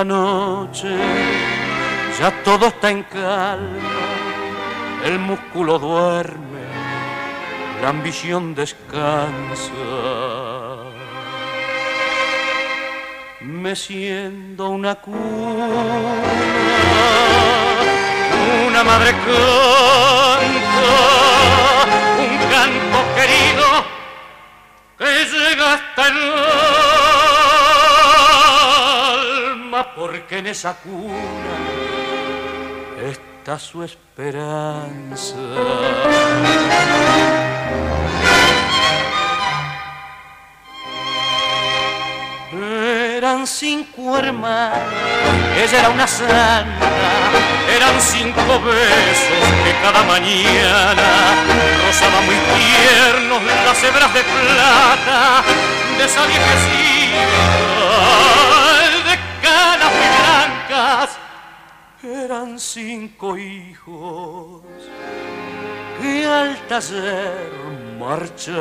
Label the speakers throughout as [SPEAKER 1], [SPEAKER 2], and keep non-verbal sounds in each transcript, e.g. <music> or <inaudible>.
[SPEAKER 1] La noche, ya todo está en calma, el músculo duerme, la ambición descansa. Meciendo una cuna, una madre canta, un canto querido que llega hasta el porque en esa cuna está su esperanza. Eran cinco hermanos, ella era una santa, eran cinco besos que cada mañana rozaba muy tiernos las hebras de plata de esa viejecita blancas. Eran cinco hijos que al taller marchaban.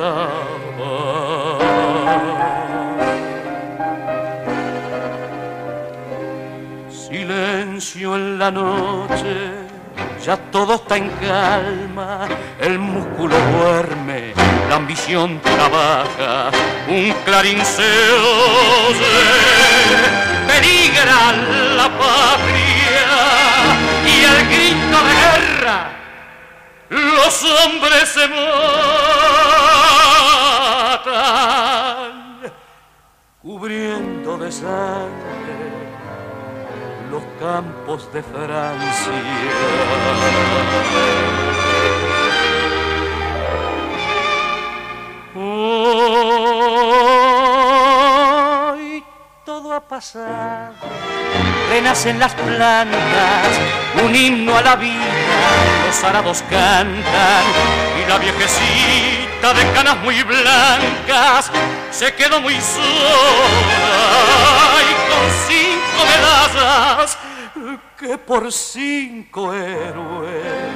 [SPEAKER 1] Silencio en la noche, ya todo está en calma, el músculo duerme, la ambición trabaja, un clarín se peligra la patria y el grito de guerra, los hombres se matan, cubriendo de sangre los campos de Francia. Hoy todo ha pasado, renacen las plantas, un himno a la vida, los arados cantan y la viejecita de canas muy blancas se quedó muy sola y con cinco medallas que por cinco héroes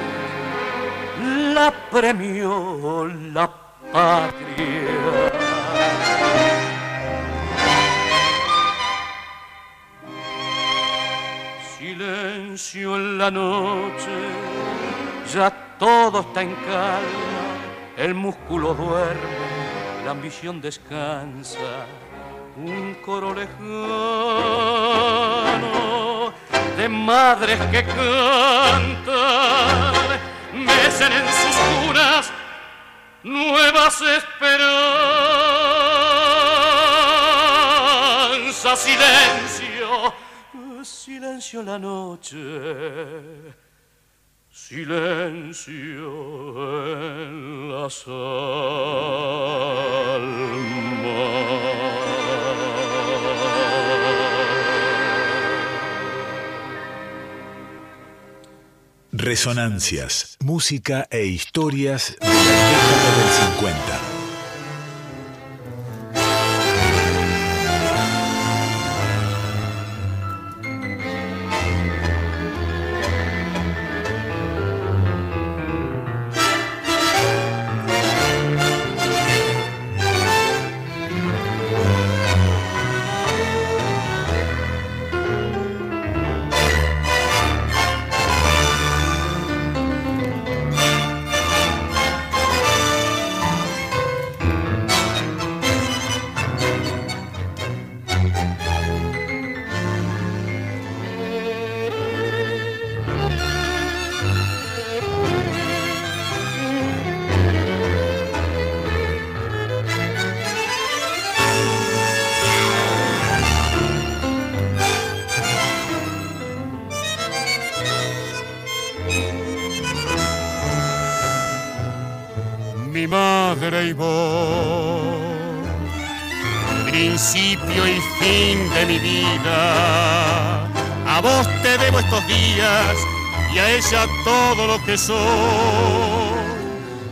[SPEAKER 1] la premió la patria. Silencio en la noche, ya todo está en calma, el músculo duerme, la ambición descansa, un coro lejano de madres que cantan, mecen en sus cunas nuevas esperanzas, silencio, silencio en la noche, silencio en las almas.
[SPEAKER 2] Resonancias, música e historias de la década del 50.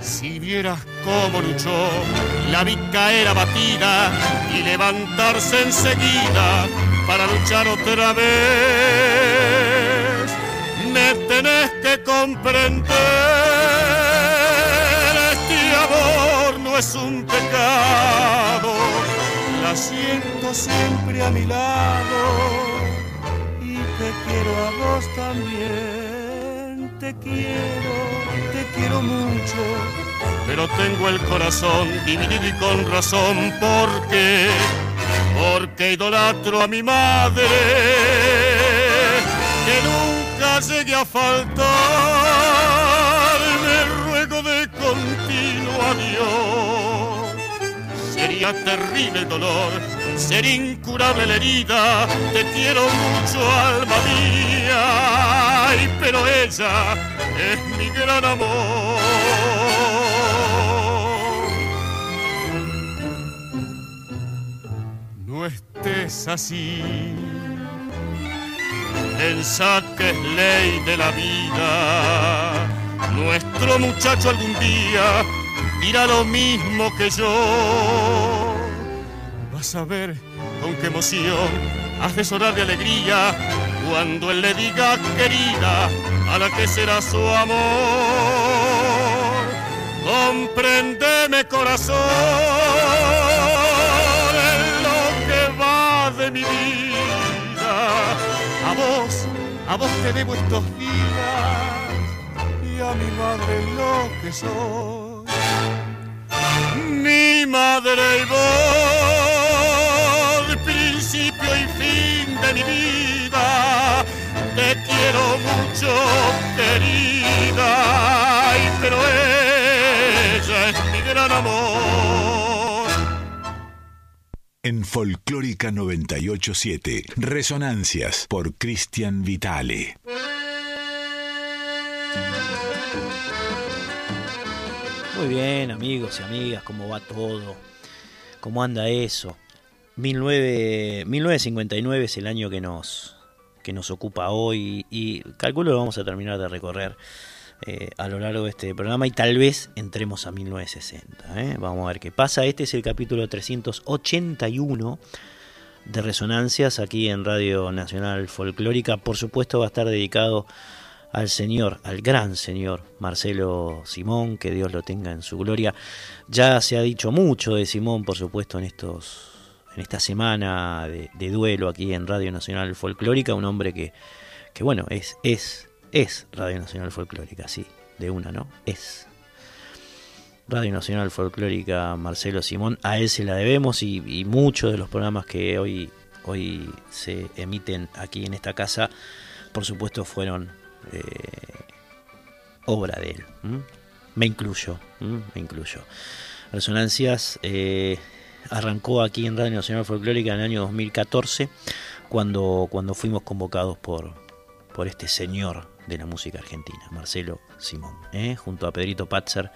[SPEAKER 3] Si vieras cómo luchó, la vi caer abatida y levantarse enseguida para luchar otra vez. Me tenés que comprender, este amor no es un pecado, la siento siempre a mi lado y te quiero a vos también, quiero, te quiero mucho, pero tengo el corazón dividido y con razón porque porque idolatro a mi madre, que nunca llegue a faltar, me ruego de continuo adiós. Sería terrible el dolor, sería incurable la herida, te quiero mucho, alma mía, ay, pero ella es mi gran amor. no estés así. Pensá que es ley de la vida. Nuestro muchacho algún día dirá lo mismo que yo. Vas a ver con qué emoción hace sonar de alegría cuando él le diga querida a la que será su amor. Comprendeme corazón de mi vida. A vos, a vos te debo estos días y a mi madre lo que soy. Mi madre y vos, mucho, querida, pero ella es mi gran amor.
[SPEAKER 2] En Folclórica 987, Resonancias por Cristian Vitale.
[SPEAKER 4] Muy bien, amigos y amigas, ¿cómo va todo? ¿Cómo anda eso? 1959 es el año que nos, que nos ocupa hoy y calculo que vamos a terminar de recorrer eh, a lo largo de este programa y tal vez entremos a 1960. ¿eh? Vamos a ver qué pasa. Este es el capítulo 381 de Resonancias aquí en Radio Nacional Folclórica. Por supuesto va a estar dedicado al señor, al gran señor Marcelo Simón, que Dios lo tenga en su gloria. Ya se ha dicho mucho de Simón, por supuesto, en estos en esta semana de, duelo aquí en Radio Nacional Folclórica, un hombre que, que bueno, es, es es Radio Nacional Folclórica, sí, de una, ¿no? Es. Radio Nacional Folclórica Marcelo Simón, a él se la debemos y, muchos de los programas que hoy, hoy se emiten aquí en esta casa, por supuesto, fueron eh, obra de él. Me incluyo, me incluyo. Resonancias eh, arrancó aquí en Radio Nacional Folclórica en el año 2014, cuando, cuando fuimos convocados por, por este señor de la música argentina, Marcelo Simón. ¿eh? Junto a Pedrito Patzer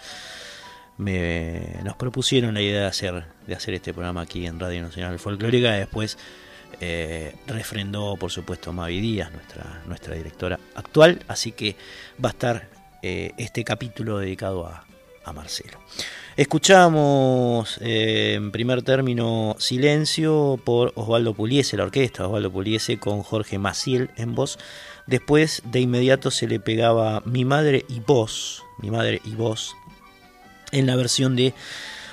[SPEAKER 4] me, nos propusieron la idea de hacer, de hacer este programa aquí en Radio Nacional Folclórica. Después eh, refrendó, por supuesto, Mavi Díaz, nuestra, nuestra directora actual. Así que va a estar eh, este capítulo dedicado a, a Marcelo. Escuchamos en primer término Silencio por Osvaldo Puliese, la orquesta Osvaldo Puliese con Jorge Maciel en voz Después de inmediato se le pegaba Mi madre y vos, Mi madre y vos, en la versión de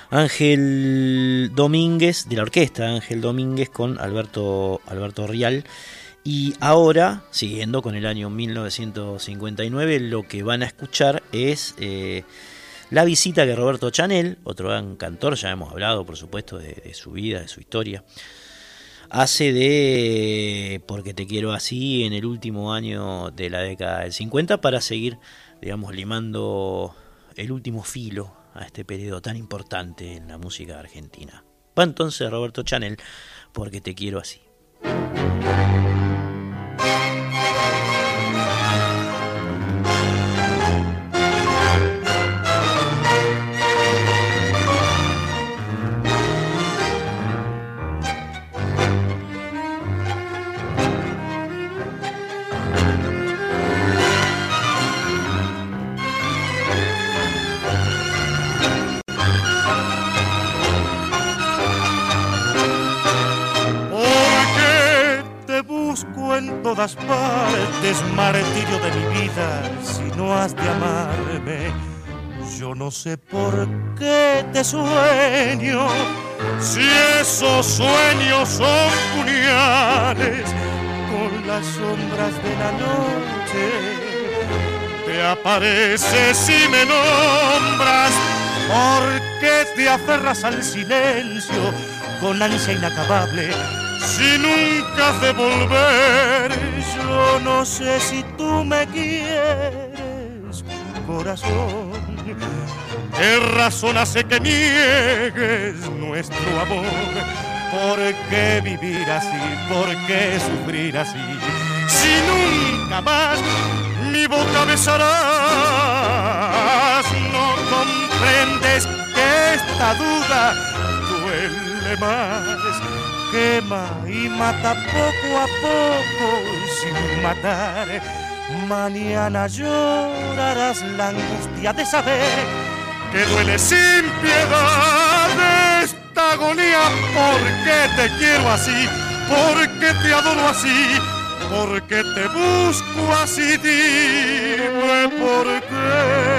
[SPEAKER 4] Ángel Domínguez, de la orquesta Ángel Domínguez con Alberto, Alberto Rial. Y ahora, siguiendo con el año 1959, lo que van a escuchar es eh, la visita que Roberto Chanel, otro gran cantor, ya hemos hablado por supuesto de su vida, de su historia, hace de Porque te quiero así en el último año de la década del 50 para seguir, digamos, limando el último filo a este periodo tan importante en la música argentina. Va entonces Roberto Chanel, Porque te quiero así.
[SPEAKER 3] Este es martirio de mi vida si no has de amarme. Yo no sé por qué te sueño, si esos sueños son puñales con las sombras de la noche. Te apareces y me nombras, porque te aferras al silencio con ansia inacabable si nunca has de volver. Yo no sé si tú me quieres, corazón. ¿Qué razón hace que niegues nuestro amor? ¿Por qué vivir así? ¿Por qué sufrir así? Si nunca más mi boca besarás, no comprendes que esta duda duele más quema y mata poco a poco sin matar. Mañana llorarás la angustia de saber que duele sin piedad esta agonía. Porque te quiero así, porque te adoro así, porque te busco así. Dime por qué.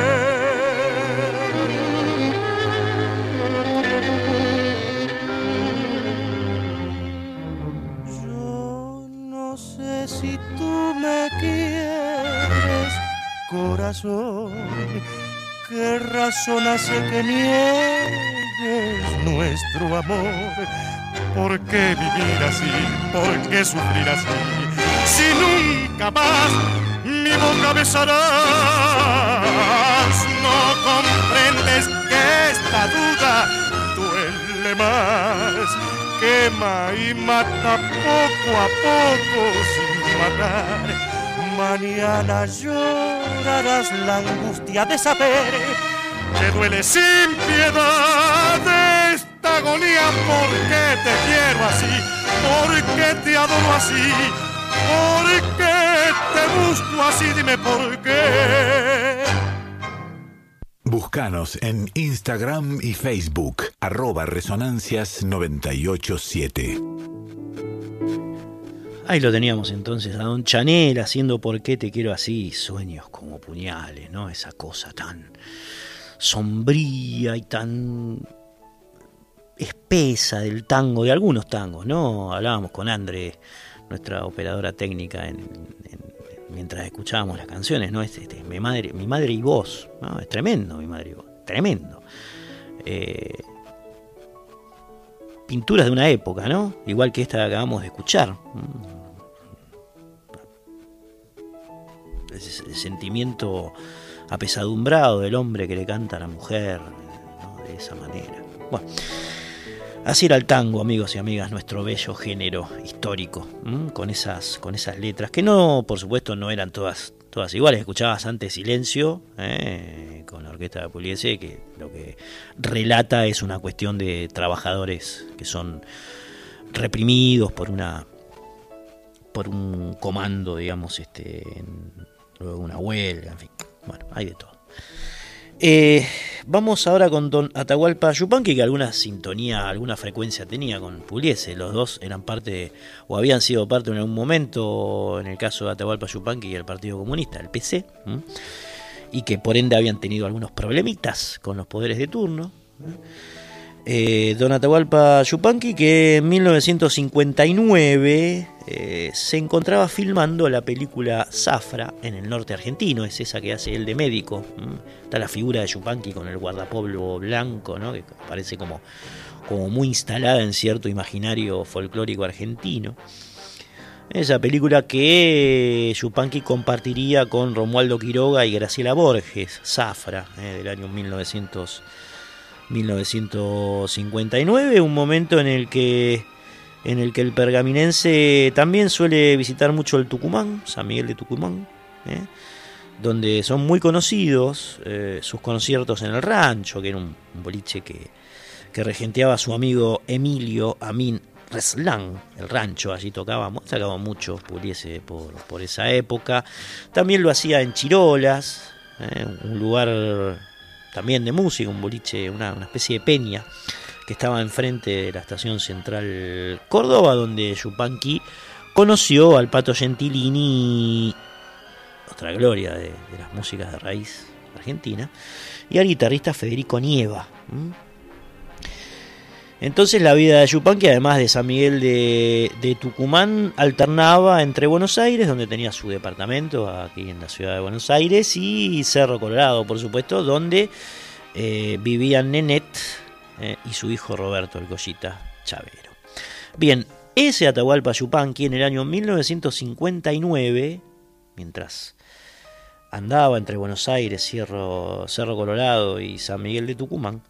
[SPEAKER 3] Corazón? ¿Qué razón hace que niegues nuestro amor? ¿Por qué vivir así? ¿Por qué sufrir así? Si nunca más mi boca besarás, no comprendes que esta duda duele más, quema y mata poco a poco sin matar Mañana llorarás la angustia de saber que duele sin piedad esta agonía porque te quiero así, porque te adoro así, porque te busco así, dime por qué.
[SPEAKER 2] Búscanos en Instagram y Facebook, arroba resonancias 987.
[SPEAKER 4] Ahí lo teníamos entonces a Don Chanel haciendo por qué te quiero así, sueños como puñales, ¿no? Esa cosa tan sombría y tan espesa del tango, de algunos tangos, ¿no? Hablábamos con Andre, nuestra operadora técnica, mientras escuchábamos las canciones, ¿no? Este, mi, madre, mi madre y vos, ¿no? Es tremendo mi madre y vos, tremendo. Eh, pinturas de una época, ¿no? Igual que esta que acabamos de escuchar. El sentimiento apesadumbrado del hombre que le canta a la mujer de esa manera. Bueno, así era el tango, amigos y amigas, nuestro bello género histórico, con esas, con esas letras, que no, por supuesto, no eran todas, todas iguales. Escuchabas antes Silencio, ¿eh? con la orquesta de Puliese, que lo que relata es una cuestión de trabajadores que son reprimidos por una por un comando, digamos, este, luego una huelga, en fin. Bueno, hay de todo. Eh, vamos ahora con Don Atahualpa Yupanqui, que alguna sintonía, alguna frecuencia tenía con Puliese. Los dos eran parte, o habían sido parte en algún momento, en el caso de Atahualpa Yupanqui y el Partido Comunista, el PC, y que por ende habían tenido algunos problemitas con los poderes de turno. Eh, don Atahualpa Yupanqui, que en 1959 eh, se encontraba filmando la película Zafra en el norte argentino, es esa que hace él de médico. Está la figura de Yupanqui con el guardapolvo blanco, ¿no? que parece como, como muy instalada en cierto imaginario folclórico argentino. Esa película que Yupanqui compartiría con Romualdo Quiroga y Graciela Borges, Zafra, eh, del año 1900. 1959, un momento en el que en el que el pergaminense también suele visitar mucho el Tucumán, San Miguel de Tucumán, ¿eh? donde son muy conocidos eh, sus conciertos en el rancho, que era un, boliche que, que, regenteaba su amigo Emilio Amin Reslan, el rancho, allí tocaba, sacaba mucho, puliese por, por esa época. También lo hacía en Chirolas, ¿eh? un lugar también de música, un boliche, una, especie de peña que estaba enfrente de la estación central Córdoba, donde Yupanqui conoció al Pato Gentilini otra gloria de, las músicas de raíz argentina, y al guitarrista Federico Nieva. Entonces la vida de Yupanqui, además de San Miguel de, Tucumán, alternaba entre Buenos Aires, donde tenía su departamento, aquí en la ciudad de Buenos Aires, y Cerro Colorado, por supuesto, donde eh, vivían Nenet eh, y su hijo Roberto el Collita Chavero. Bien, ese Atahualpa Yupanqui en el año 1959, mientras andaba entre Buenos Aires, Cerro, Cerro Colorado y San Miguel de Tucumán,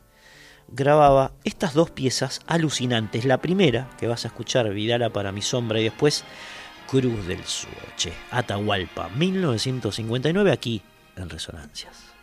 [SPEAKER 4] grababa estas dos piezas alucinantes. La primera, que vas a escuchar, Vidala para mi sombra, y después Cruz del Sur. Atahualpa, 1959, aquí en Resonancias.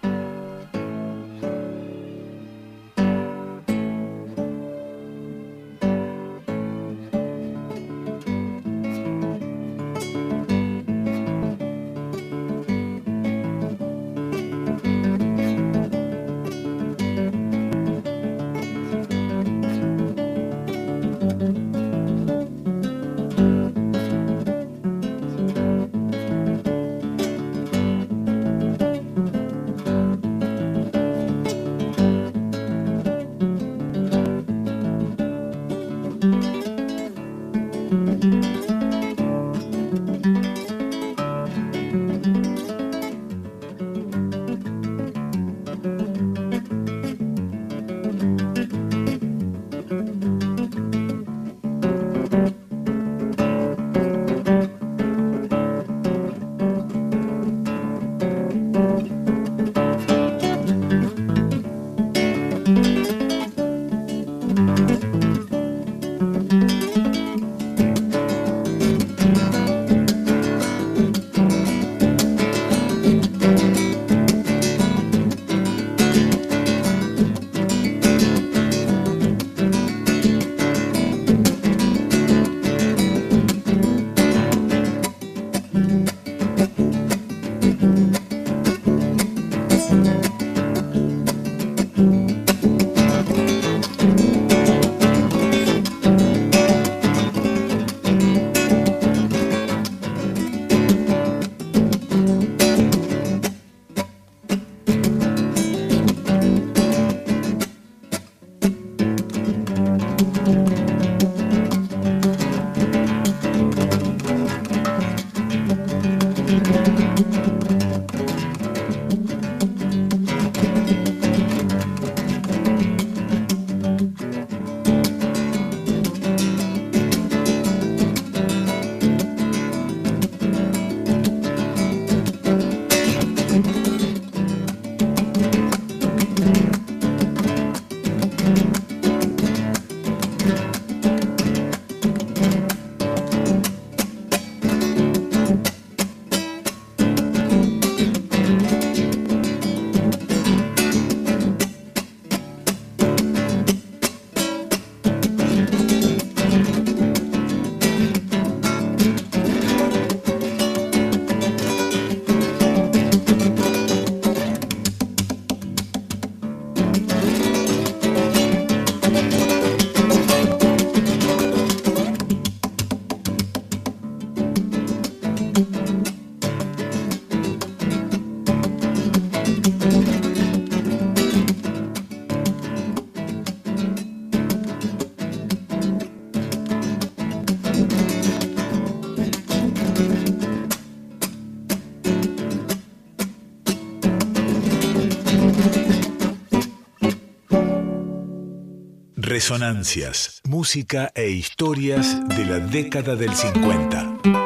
[SPEAKER 5] Resonancias, música e historias de la década del 50.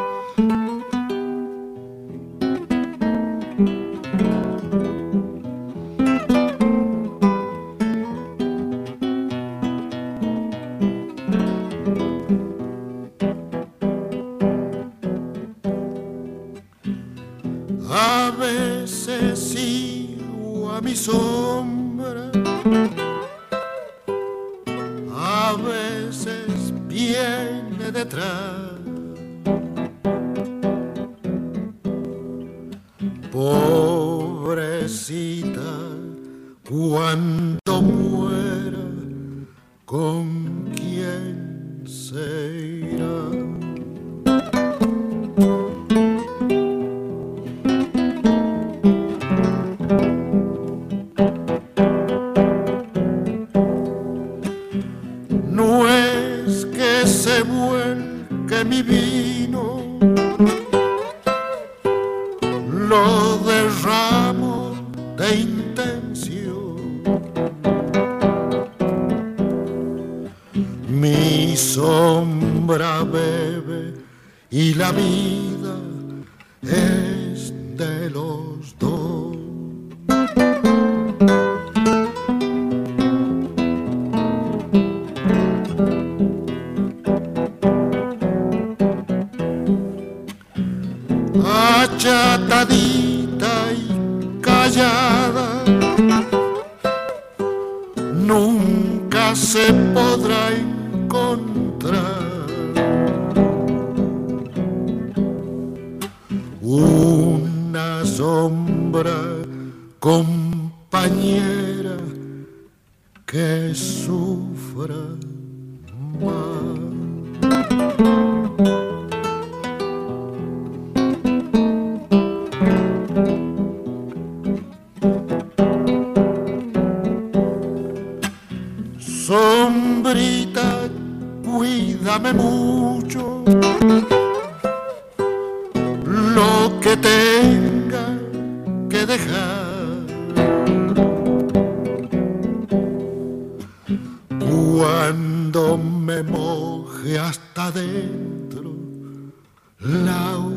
[SPEAKER 5] Moje hasta dentro la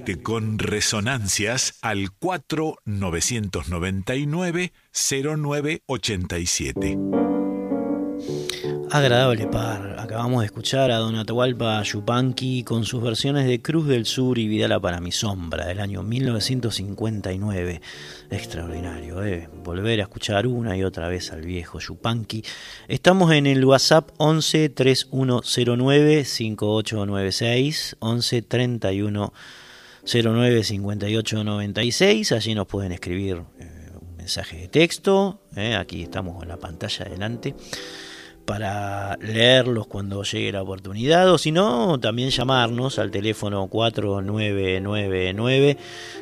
[SPEAKER 2] Comunicate con Resonancias al 4999-0987.
[SPEAKER 4] Agradable par. Acabamos de escuchar a Don Atahualpa Yupanqui con sus versiones de Cruz del Sur y Vidala para mi sombra del año 1959. Extraordinario, ¿eh? Volver a escuchar una y otra vez al viejo Yupanqui. Estamos en el WhatsApp 11 3109 5896 11 31 09 58 96. Allí nos pueden escribir eh, un mensaje de texto. ¿eh? Aquí estamos en la pantalla adelante para leerlos cuando llegue la oportunidad o si no también llamarnos al teléfono 4999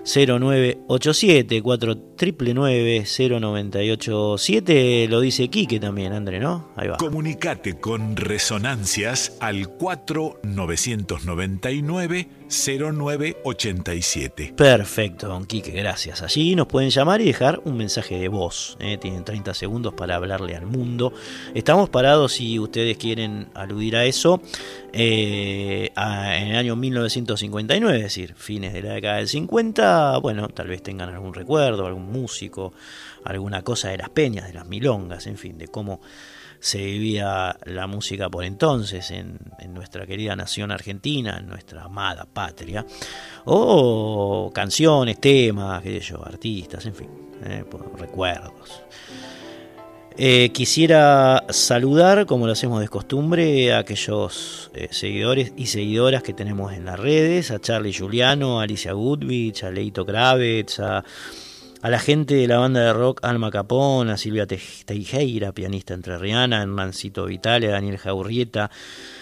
[SPEAKER 4] 0987 4999 0987 lo dice Quique también André ¿no?
[SPEAKER 2] Ahí va. Comunicate con Resonancias al 4999 0987.
[SPEAKER 4] Perfecto, don Quique, gracias. Allí nos pueden llamar y dejar un mensaje de voz. ¿eh? Tienen 30 segundos para hablarle al mundo. Estamos parados, si ustedes quieren aludir a eso, eh, en el año 1959, es decir, fines de la década del 50. Bueno, tal vez tengan algún recuerdo, algún músico, alguna cosa de las peñas, de las milongas, en fin, de cómo se vivía la música por entonces en, nuestra querida nación argentina, en nuestra amada patria, o canciones, temas, qué sé yo, artistas, en fin, eh, recuerdos. Eh, quisiera saludar, como lo hacemos de costumbre, a aquellos eh, seguidores y seguidoras que tenemos en las redes, a Charlie Juliano, a Alicia Goodwich, a Leito Kravitz, a a la gente de la banda de rock Alma Capón, a Silvia Teijeira, pianista entrerriana, Hernancito Vitale, Daniel Jaurrieta,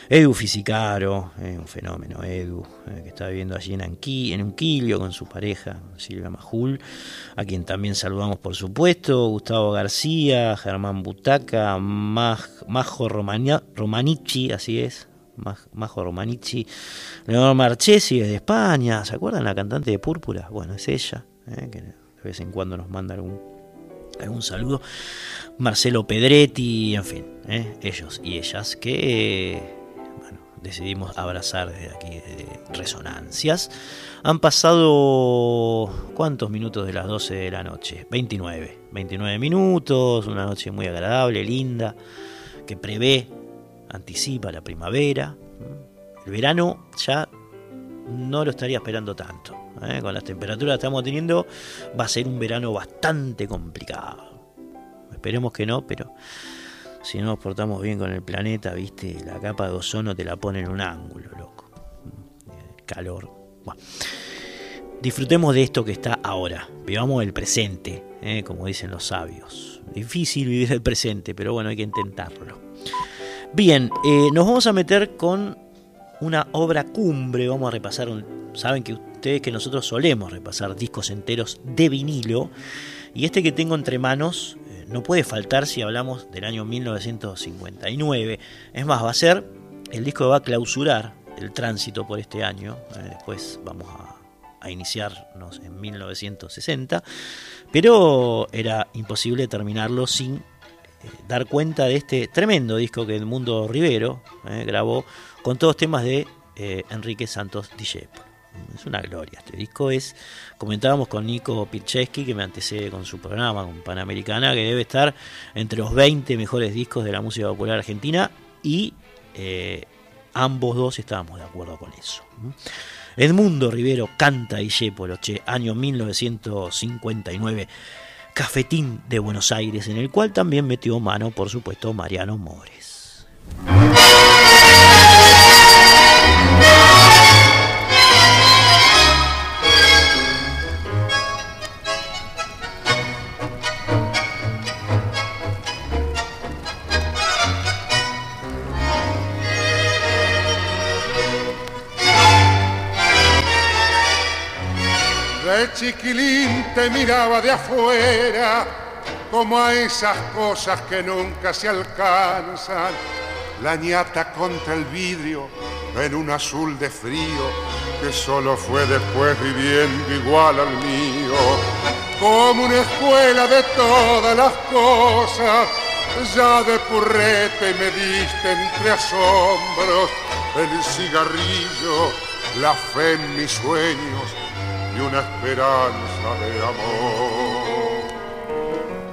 [SPEAKER 4] Edu Fisicaro, eh, un fenómeno, Edu, eh, que está viviendo allí en, Anqui, en Unquilio con su pareja, Silvia Majul, a quien también saludamos por supuesto, Gustavo García, Germán Butaca, Maj, Majo Romania, así es, Majo Romanici, Leonor Marchesi desde España, ¿se acuerdan la cantante de Púrpura? Bueno, es ella, eh, que vez en cuando nos manda algún, algún saludo. Marcelo Pedretti, en fin, ¿eh? ellos y ellas que, bueno, decidimos abrazar desde aquí, Resonancias. Han pasado, ¿cuántos minutos de las 12 de la noche? 29. 29 minutos, una noche muy agradable, linda, que prevé, anticipa la primavera. El verano ya no lo estaría esperando tanto. ¿eh? Con las temperaturas que estamos teniendo, va a ser un verano bastante complicado. Esperemos que no, pero si no nos portamos bien con el planeta, viste, la capa de ozono te la pone en un ángulo, loco. El calor. Disfrutemos de esto que está ahora. Vivamos el presente, ¿eh? como dicen los sabios. Difícil vivir el presente, pero bueno, hay que intentarlo. Bien, eh, nos vamos a meter con una obra cumbre. Vamos a repasar. Saben que ustedes que nosotros solemos repasar discos enteros de vinilo. Y este que tengo entre manos eh, no puede faltar si hablamos del año 1959. Es más, va a ser el disco que va a clausurar el tránsito por este año. Eh, después vamos a, a iniciarnos en 1960. Pero era imposible terminarlo sin dar cuenta de este tremendo disco que Edmundo Rivero eh, grabó con todos temas de eh, Enrique Santos Discépolo. Es una gloria. Este disco es, comentábamos con Nico Pircheski, que me antecede con su programa, con Panamericana, que debe estar entre los 20 mejores discos de la música popular argentina y eh, ambos dos estábamos de acuerdo con eso. Edmundo Rivero canta Discépolo, che, año 1959. Cafetín de Buenos Aires, en el cual también metió mano, por supuesto, Mariano Mores.
[SPEAKER 6] De chiquilín te miraba de afuera, como a esas cosas que nunca se alcanzan. La ñata contra el vidrio en un azul de frío que solo fue después viviendo igual al mío. Como una escuela de todas las cosas, ya de purrete me diste entre asombros el cigarrillo, la fe en mis sueños y una esperanza de amor.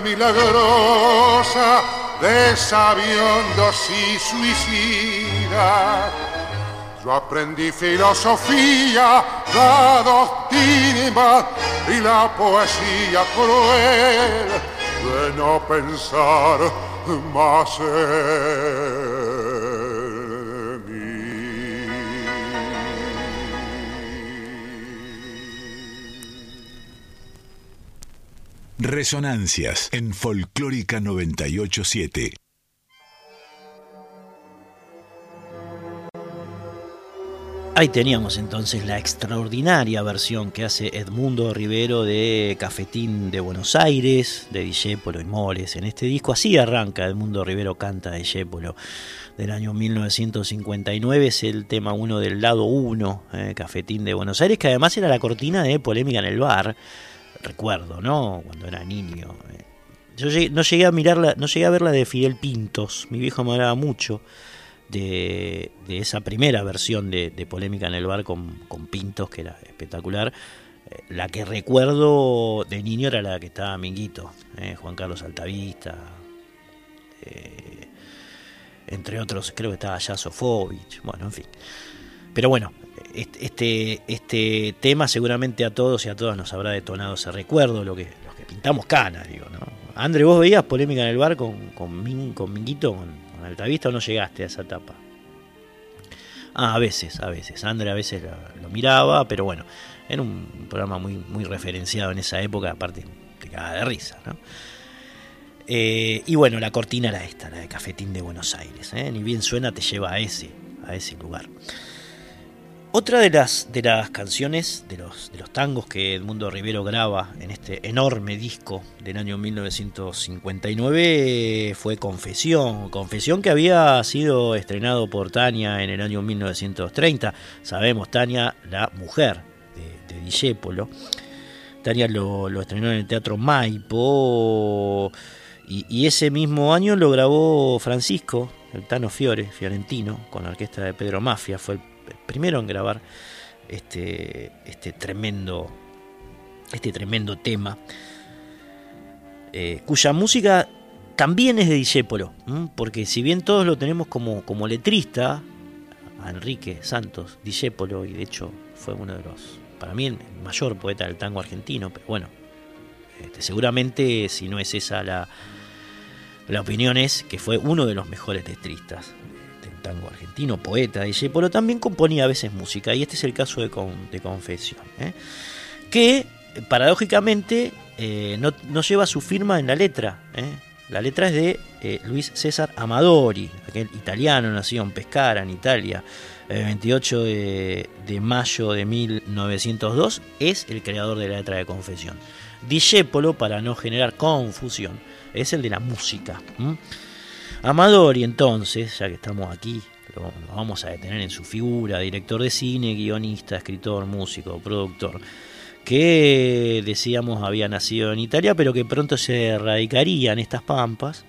[SPEAKER 6] Milagrosa de sabiondos y suicidas. Yo aprendí filosofía, la doctrina y la poesía cruel de no pensar más en
[SPEAKER 2] Resonancias en Folclórica 987.
[SPEAKER 4] Ahí teníamos entonces la extraordinaria versión que hace Edmundo Rivero de Cafetín de Buenos Aires, de Dijépolo y Moles. En este disco así arranca Edmundo Rivero canta Dijépolo del año 1959. Es el tema 1 del lado 1, eh, Cafetín de Buenos Aires, que además era la cortina de Polémica en el Bar. Recuerdo, ¿no? Cuando era niño. Eh. Yo no llegué a mirarla, no llegué a verla de Fidel Pintos. Mi viejo me hablaba mucho de, esa primera versión de, Polémica en el Bar con, Pintos, que era espectacular. Eh, la que recuerdo de niño era la que estaba Minguito, eh, Juan Carlos Altavista, entre otros, creo que estaba Jasofovich, bueno, en fin. Pero bueno, este, este tema seguramente a todos y a todas nos habrá detonado ese recuerdo, lo que, los que pintamos canas, digo, ¿no? André, ¿vos veías Polémica en el Bar con, con, Minguito? Con, Altavista o no llegaste a esa etapa? Ah, a veces, a veces. André a veces lo, miraba, pero bueno, era un programa muy, muy referenciado en esa época, aparte te cagaba de risa, ¿no? Eh, y bueno, la cortina era esta, la de Cafetín de Buenos Aires. ¿eh? Ni bien suena, te lleva a ese, a ese lugar. Otra de las, de las canciones, de los, de los tangos que Edmundo Rivero graba en este enorme disco del año 1959 fue Confesión. Confesión que había sido estrenado por Tania en el año 1930. Sabemos, Tania, la mujer de, de Tania lo, estrenó en el Teatro Maipo y, y ese mismo año lo grabó Francisco, el Tano Fiore, fiorentino, con la orquesta de Pedro Mafia. Fue el primero en grabar este, este, tremendo, este tremendo tema, eh, cuya música también es de Discépolo, porque si bien todos lo tenemos como, como letrista, a Enrique Santos Discépolo, y de hecho fue uno de los, para mí, el mayor poeta del tango argentino, pero bueno, este, seguramente si no es esa la, la opinión es que fue uno de los mejores letristas tango argentino, poeta, dice, también componía a veces música, y este es el caso de, de Confesión, ¿eh? que paradójicamente eh, no, lleva su firma en la letra. ¿eh? La letra es de Luis César Amadori, aquel italiano nacido en Pescara, en Italia, el 28 de, mayo de 1902, es el creador de la letra de Confesión. Discepolo, para no generar confusión, es el de la música. Amadori entonces, ya que estamos aquí, lo, vamos a detener en su figura, director de cine, guionista, escritor, músico, productor, que decíamos había nacido en Italia, pero que pronto se radicaría en estas pampas,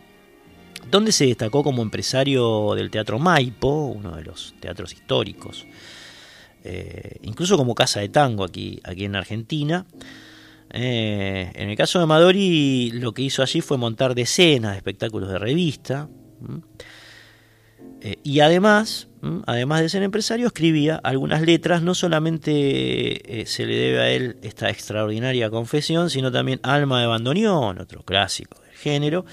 [SPEAKER 4] donde se destacó como empresario del Teatro Maipo, uno de los teatros históricos, eh, incluso como casa de tango aquí, aquí en Argentina. Eh, en el caso de Amadori, lo que hizo allí fue montar decenas de espectáculos de revista. Eh, y además, además de ser empresario, escribía algunas letras. No solamente eh, se le debe a él esta extraordinaria confesión, sino también Alma de Bandoneón, otro clásico del género.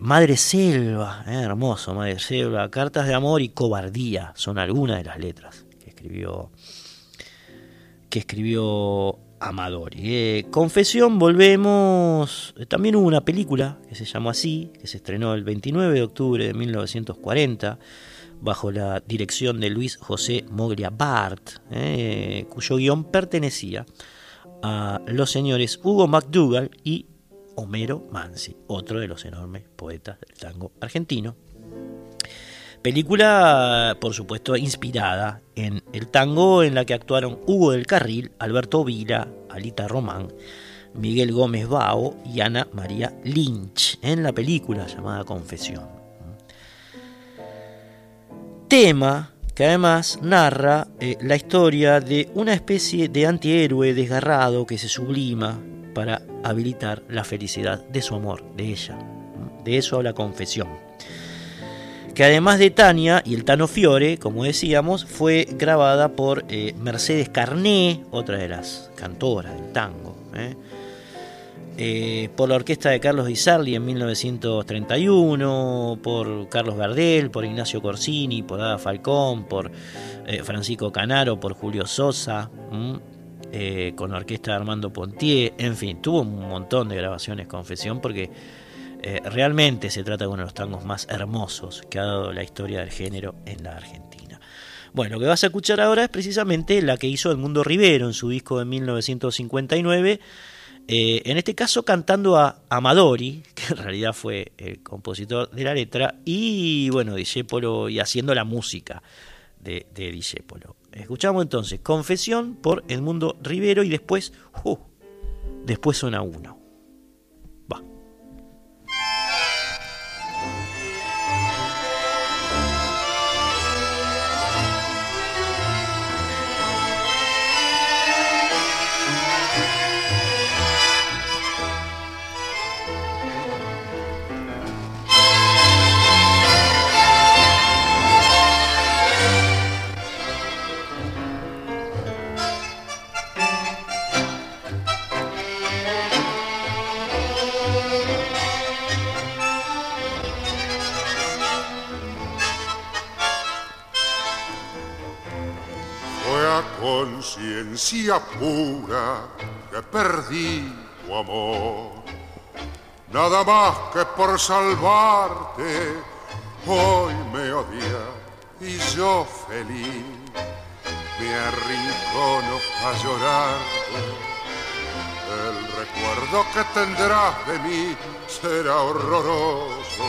[SPEAKER 4] Madre Selva, hermoso, Madre Selva, Cartas de Amor y Cobardía son algunas de las letras que escribió, que escribió Amadori. Eh, confesión, volvemos. Eh, también hubo una película que se llamó así, que se estrenó el 29 de octubre de 1940, bajo la dirección de Luis José Moglia Bart, eh, cuyo guion pertenecía a los señores Hugo McDougall y Homero Mansi, otro de los enormes poetas del tango argentino. Película, por supuesto, inspirada en el tango en la que actuaron Hugo del Carril, Alberto Vila, Alita Román, Miguel Gómez Bao y Ana María Lynch en la película llamada Confesión. Tema que además narra eh, la historia de una especie de antihéroe desgarrado que se sublima para habilitar la felicidad de su amor, de ella. De eso habla Confesión que además de Tania y el Tano Fiore, como decíamos, fue grabada por eh, Mercedes Carné, otra de las cantoras del tango, ¿eh? Eh, por la orquesta de Carlos Di Sarli en 1931, por Carlos Gardel, por Ignacio Corsini, por Ada Falcón, por Francisco Canaro, por Julio Sosa, con la orquesta de Armando Pontier, en fin, tuvo un montón de grabaciones, confesión, porque eh, realmente se trata de uno de los tangos más hermosos que ha dado la historia del género en la Argentina. Bueno, lo que vas a escuchar ahora es precisamente la que hizo Edmundo Rivero en su disco de 1959. Eh, en este caso cantando a Amadori, <laughs> que en realidad fue el compositor de la letra, y bueno, Discepolo y haciendo la música de, de. Escuchamos entonces Confesión por Edmundo Rivero y después, uh, después suena uno.
[SPEAKER 6] Conciencia pura que perdí tu amor. Nada más que por salvarte, hoy me odia y yo feliz me arrincono a llorarte. El recuerdo que tendrás de mí será horroroso.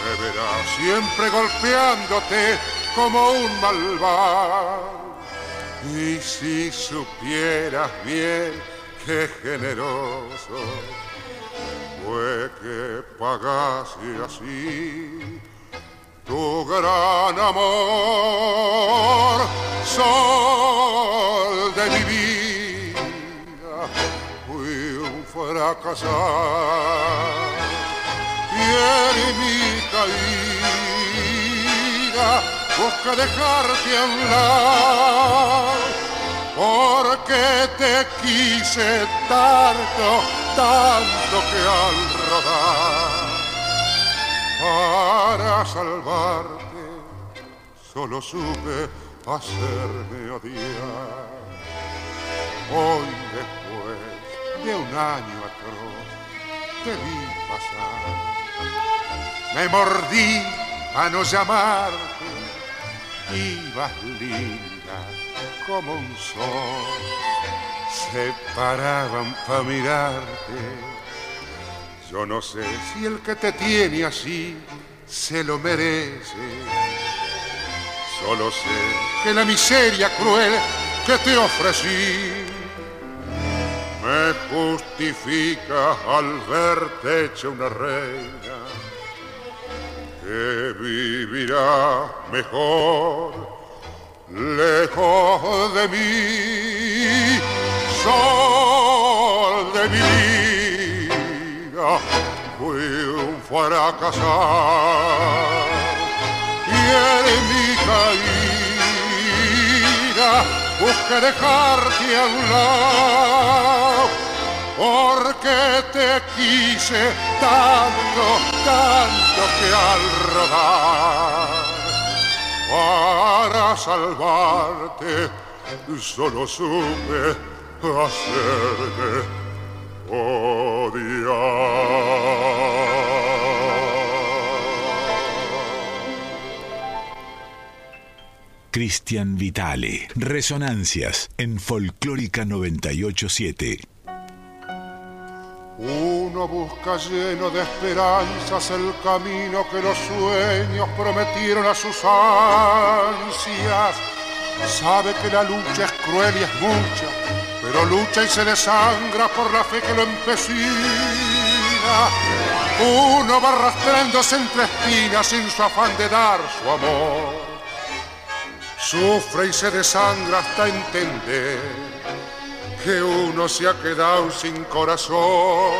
[SPEAKER 6] Me verás siempre golpeándote como un malvado y si supieras bien qué generoso fue que pagase así tu gran amor, sol de mi vida, fui un fracasado y en mi caída busca dejarte hablar, porque te quise tanto, tanto que al rodar, para salvarte, solo supe hacerme odiar. Hoy después de un año atroz, te vi pasar, me mordí a no llamarte ibas linda como un sol, se paraban para mirarte. Yo no sé si el que te tiene así se lo merece. Solo sé que la miseria cruel que te ofrecí me justifica al verte hecha una reina que vivirá mejor lejos de mí, sol de mi vida, fui un fracasar. Y en mi caída busqué dejarte a un lado porque te quise tanto, tanto que al rodar para salvarte solo supe hacerte odiar.
[SPEAKER 2] Cristian Vitale. Resonancias en Folclórica 987.
[SPEAKER 6] Uno busca lleno de esperanzas el camino que los sueños prometieron a sus ansias. Sabe que la lucha es cruel y es mucha, pero lucha y se desangra por la fe que lo empecina. Uno va arrastrándose entre espinas sin su afán de dar su amor. Sufre y se desangra hasta entender que uno se ha quedado sin corazón.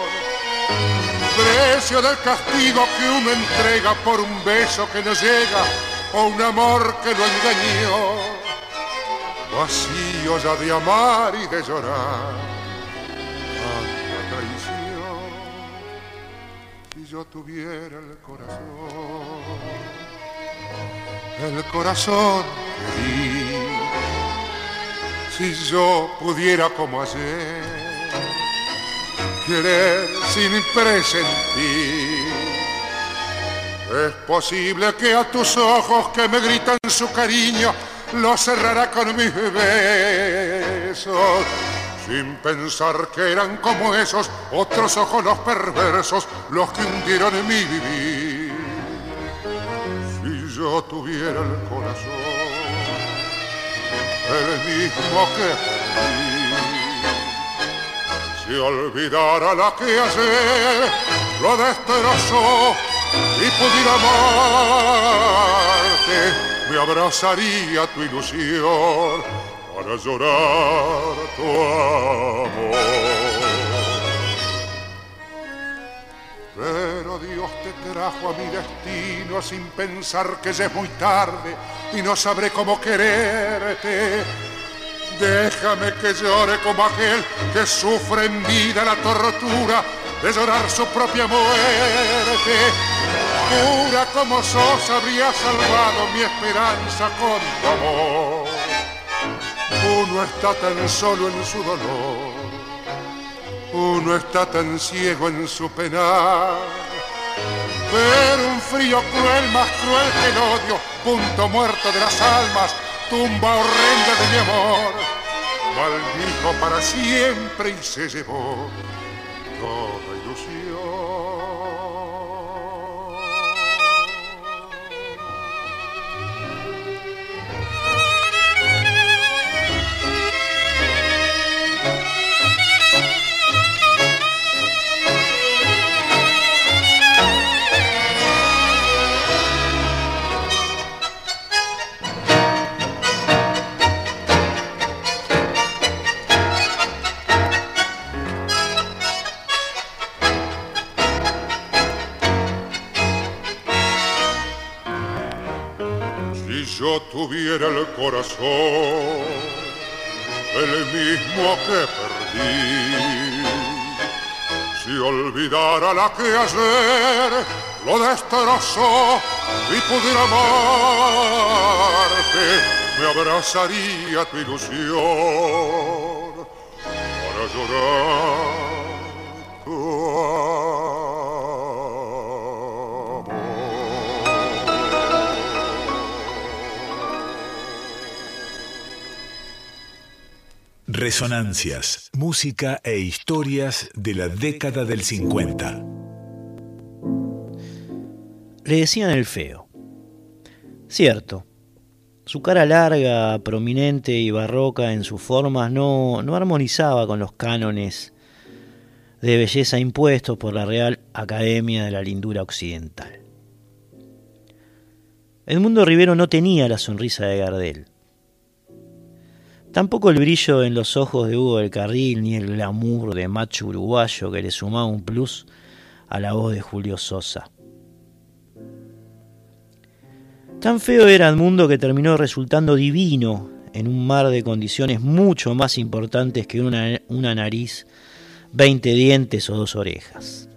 [SPEAKER 6] Precio del castigo que uno entrega por un beso que no llega o un amor que lo engañó. Vacío ya de amar y de llorar. Tanta traición. Si yo tuviera el corazón, el corazón que di si yo pudiera como ayer querer sin presentir Es posible que a tus ojos que me gritan su cariño lo cerrará con mis besos. Sin pensar que eran como esos otros ojos los perversos los que hundieron en mi vivir. Si yo tuviera el corazón, el mismo que perdí, si olvidara la que ayer lo destrozó y pudiera amarte, me abrazaría tu ilusión para llorar tu amor. Pero Dios te trajo a mi destino sin pensar que ya es muy tarde y no sabré cómo quererte. Déjame que llore como aquel que sufre en vida la tortura de llorar su propia muerte. Pura como sos habría salvado mi esperanza con tu amor. Uno está tan solo en su dolor, uno está tan ciego en su penar. Pero un frío cruel, más cruel que el odio, punto muerto de las almas, tumba horrenda de mi amor, maldijo para siempre y se llevó tuviera el corazón, el mismo que perdí. Si olvidara la que ayer lo destrozó y pudiera amarte, me abrazaría tu ilusión para llorar tu
[SPEAKER 2] Resonancias, música e historias de la década del 50.
[SPEAKER 4] Le decían el feo. Cierto, su cara larga, prominente y barroca en sus formas no, no armonizaba con los cánones de belleza impuestos por la Real Academia de la Lindura Occidental. Edmundo Rivero no tenía la sonrisa de Gardel Tampoco el brillo en los ojos de Hugo del Carril ni el glamour de macho uruguayo que le sumaba un plus a la voz de Julio Sosa. Tan feo era el mundo que terminó resultando divino en un mar de condiciones mucho más importantes que una, una nariz, veinte dientes o dos orejas.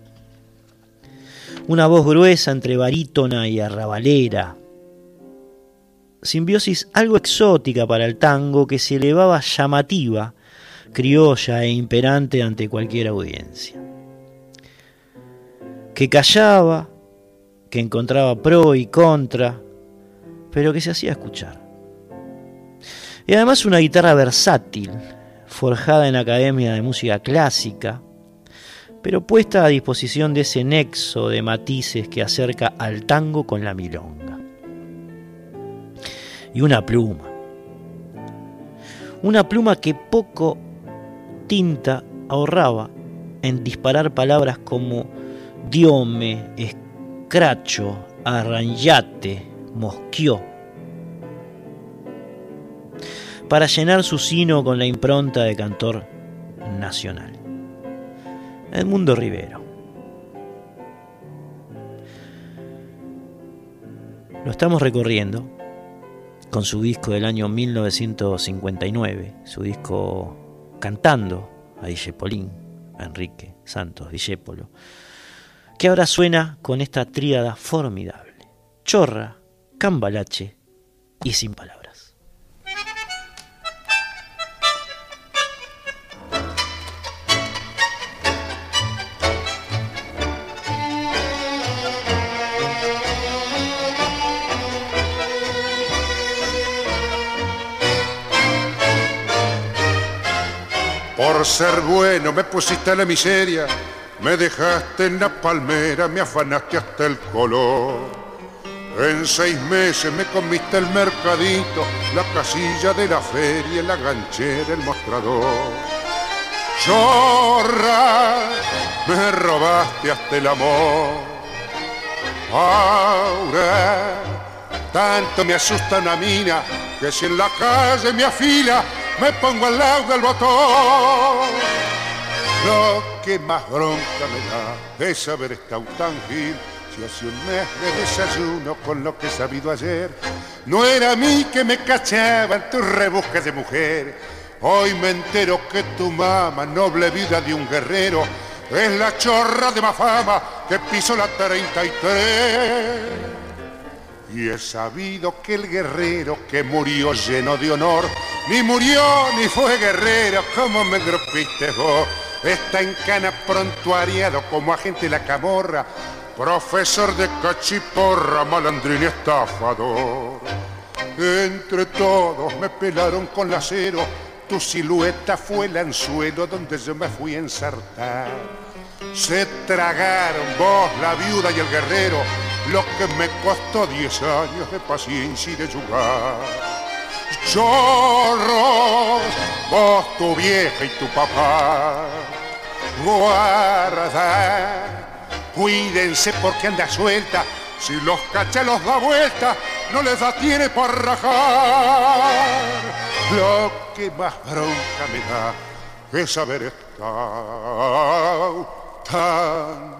[SPEAKER 4] Una voz gruesa entre barítona y arrabalera, simbiosis algo exótica para el tango que se elevaba llamativa, criolla e imperante ante cualquier audiencia. Que callaba, que encontraba pro y contra, pero que se hacía escuchar. Y además una guitarra versátil, forjada en Academia de Música Clásica, pero puesta a disposición de ese nexo de matices que acerca al tango con la milonga y una pluma. Una pluma que poco tinta ahorraba en disparar palabras como diome, escracho, arranjate, mosquió, para llenar su sino con la impronta de cantor nacional. Edmundo Rivero. Lo estamos recorriendo con su disco del año 1959, su disco cantando a Dijepolín, a Enrique Santos Dijépolo, que ahora suena con esta tríada formidable, chorra, cambalache y sin palabras.
[SPEAKER 6] Por ser bueno me pusiste la miseria, me dejaste en la palmera, me afanaste hasta el color. En seis meses me comiste el mercadito, la casilla de la feria, la ganchera, el mostrador. Chorra, me robaste hasta el amor. Ahora, tanto me asusta una mina que si en la calle me afila, me pongo al lado del botón. Lo que más bronca me da es haber estado tan gil si hace un mes de desayuno con lo que he sabido ayer. No era a mí que me cachaban tus rebusques de mujer. Hoy me entero que tu mamá, noble vida de un guerrero, es la chorra de más fama que pisó la 33. Y he sabido que el guerrero que murió lleno de honor, ni murió ni fue guerrero, como me grupiste vos. Está en cana prontuariado como agente de la camorra, profesor de cachiporra, malandrín y estafador. Entre todos me pelaron con acero, tu silueta fue el anzuelo donde yo me fui a ensartar. Se tragaron vos, la viuda y el guerrero, lo que me costó diez años de paciencia y de jugar. Chorros, vos, tu vieja y tu papá, guarda, cuídense porque anda suelta, si los cachelos da vuelta, no les da tiene para rajar. Lo que más bronca me da es haber estado tan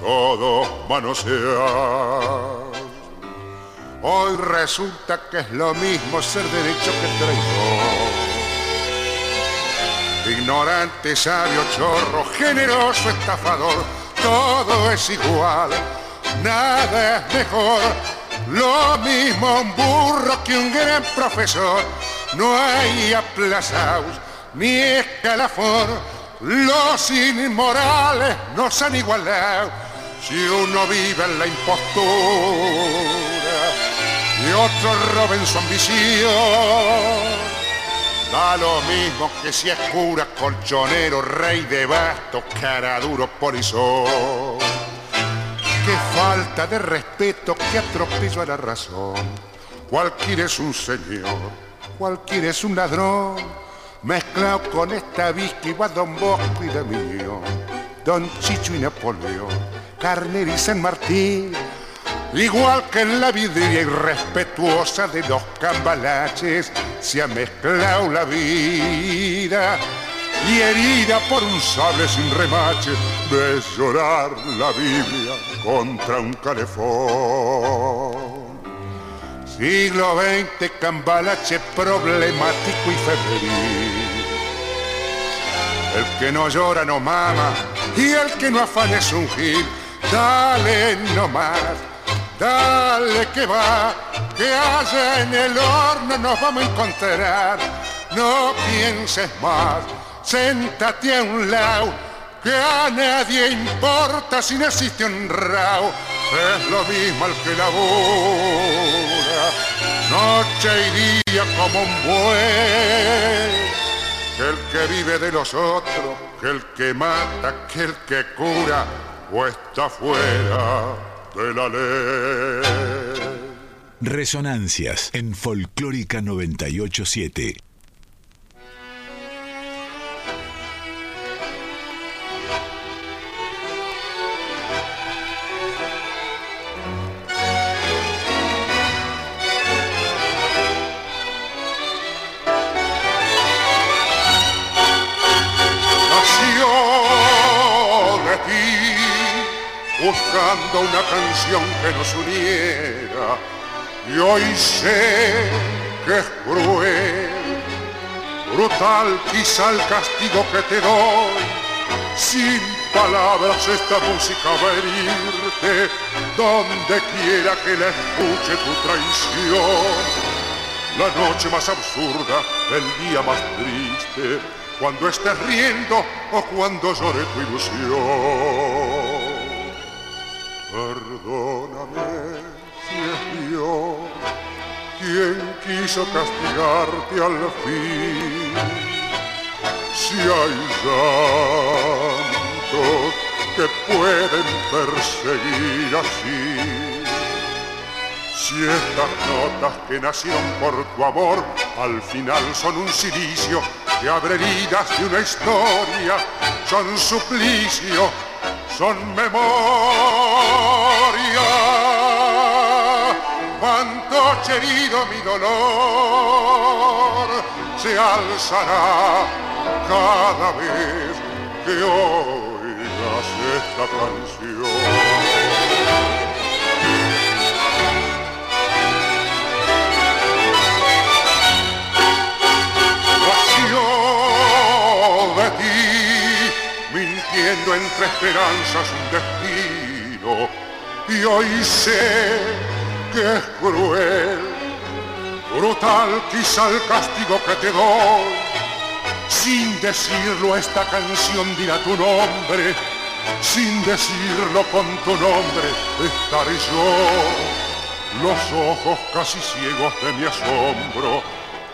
[SPEAKER 6] todo manosear. Hoy resulta que es lo mismo ser derecho que traidor. Ignorante, sabio, chorro, generoso, estafador, todo es igual, nada es mejor. Lo mismo un burro que un gran profesor, no hay aplazados ni escalafón. Los inmorales nos han igualado si uno vive en la impostura y otro roba en su ambición. Da lo mismo que si es cura, colchonero, rey de bastos, cara duro, polizón. Qué falta de respeto, qué atropello a la razón. Cualquiera es un señor, cualquiera es un ladrón, mezclado con esta víctima Don Bosco y de Millón, Don Chicho y Napoleón Carner y San Martín, igual que en la vidria irrespetuosa de los cambalaches, se ha mezclado la vida y herida por un sable sin remache, de llorar la Biblia contra un calefón. Siglo XX, cambalache problemático y febril. El que no llora no mama y el que no afana es un gil Dale nomás, dale que va, que allá en el horno nos vamos a encontrar. No pienses más, séntate a un lado, que a nadie importa si no existe un rao. Es lo mismo al que labora, noche y día como un buey. Que el que vive de los otros, que el que mata, que el que cura o está fuera de la ley.
[SPEAKER 2] Resonancias en Folclórica 987.
[SPEAKER 6] Buscando una canción que nos uniera. Y hoy sé que es cruel, brutal quizá el castigo que te doy. Sin palabras esta música va a herirte, donde quiera que la escuche tu traición. La noche más absurda, el día más triste, cuando estés riendo o cuando llore tu ilusión. Perdóname si es Dios quien quiso castigarte al fin. Si hay santos que pueden perseguir así. Si estas notas que nacieron por tu amor al final son un silicio que abre heridas de una historia, son suplicio son memoria. Herido mi dolor se alzará cada vez que oigas esta canción. entre esperanzas un destino y hoy sé que es cruel, brutal quizá el castigo que te doy. Sin decirlo esta canción dirá tu nombre, sin decirlo con tu nombre estaré yo. Los ojos casi ciegos de mi asombro,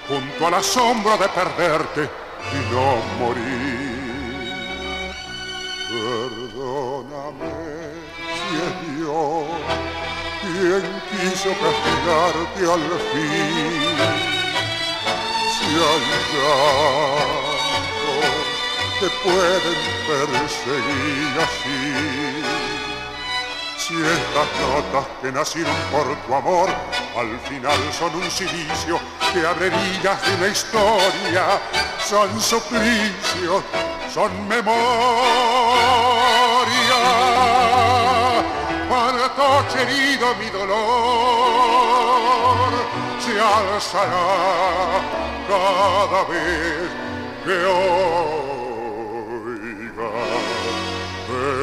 [SPEAKER 6] junto al asombro de perderte y no morir. Perdóname si Dios quien quiso castigarte al fin. Si hay santos que pueden perseguir así. Si estas notas que nacieron por tu amor al final son un silicio que abre heridas de una historia, son suplicios son memoria. Cuánto herido mi dolor se alzará cada vez que oiga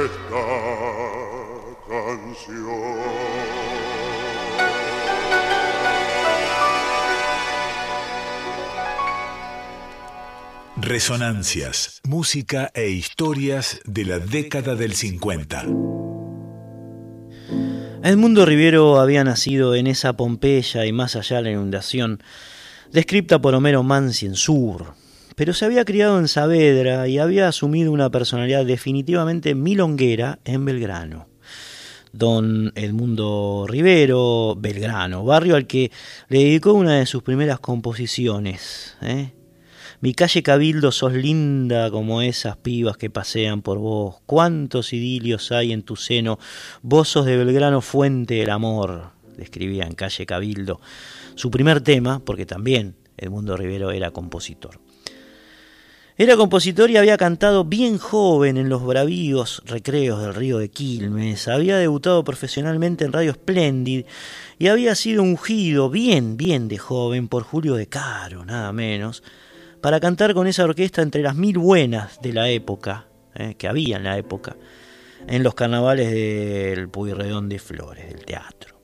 [SPEAKER 6] esta canción.
[SPEAKER 2] Resonancias, música e historias de la década del 50.
[SPEAKER 4] Edmundo Rivero había nacido en esa Pompeya y más allá de la inundación, descripta por Homero Mansi en Sur, pero se había criado en Saavedra y había asumido una personalidad definitivamente milonguera en Belgrano. Don Edmundo Rivero, Belgrano, barrio al que le dedicó una de sus primeras composiciones, ¿eh? Mi calle Cabildo sos linda como esas pibas que pasean por vos. Cuántos idilios hay en tu seno. Vos sos de Belgrano fuente del amor. Describía en calle Cabildo. Su primer tema, porque también Edmundo Rivero era compositor. Era compositor y había cantado bien joven en los bravíos recreos del río de Quilmes, había debutado profesionalmente en Radio Splendid y había sido ungido bien, bien de joven por Julio de Caro, nada menos, para cantar con esa orquesta entre las mil buenas de la época, eh, que había en la época, en los carnavales del Puyredón de Flores, del teatro.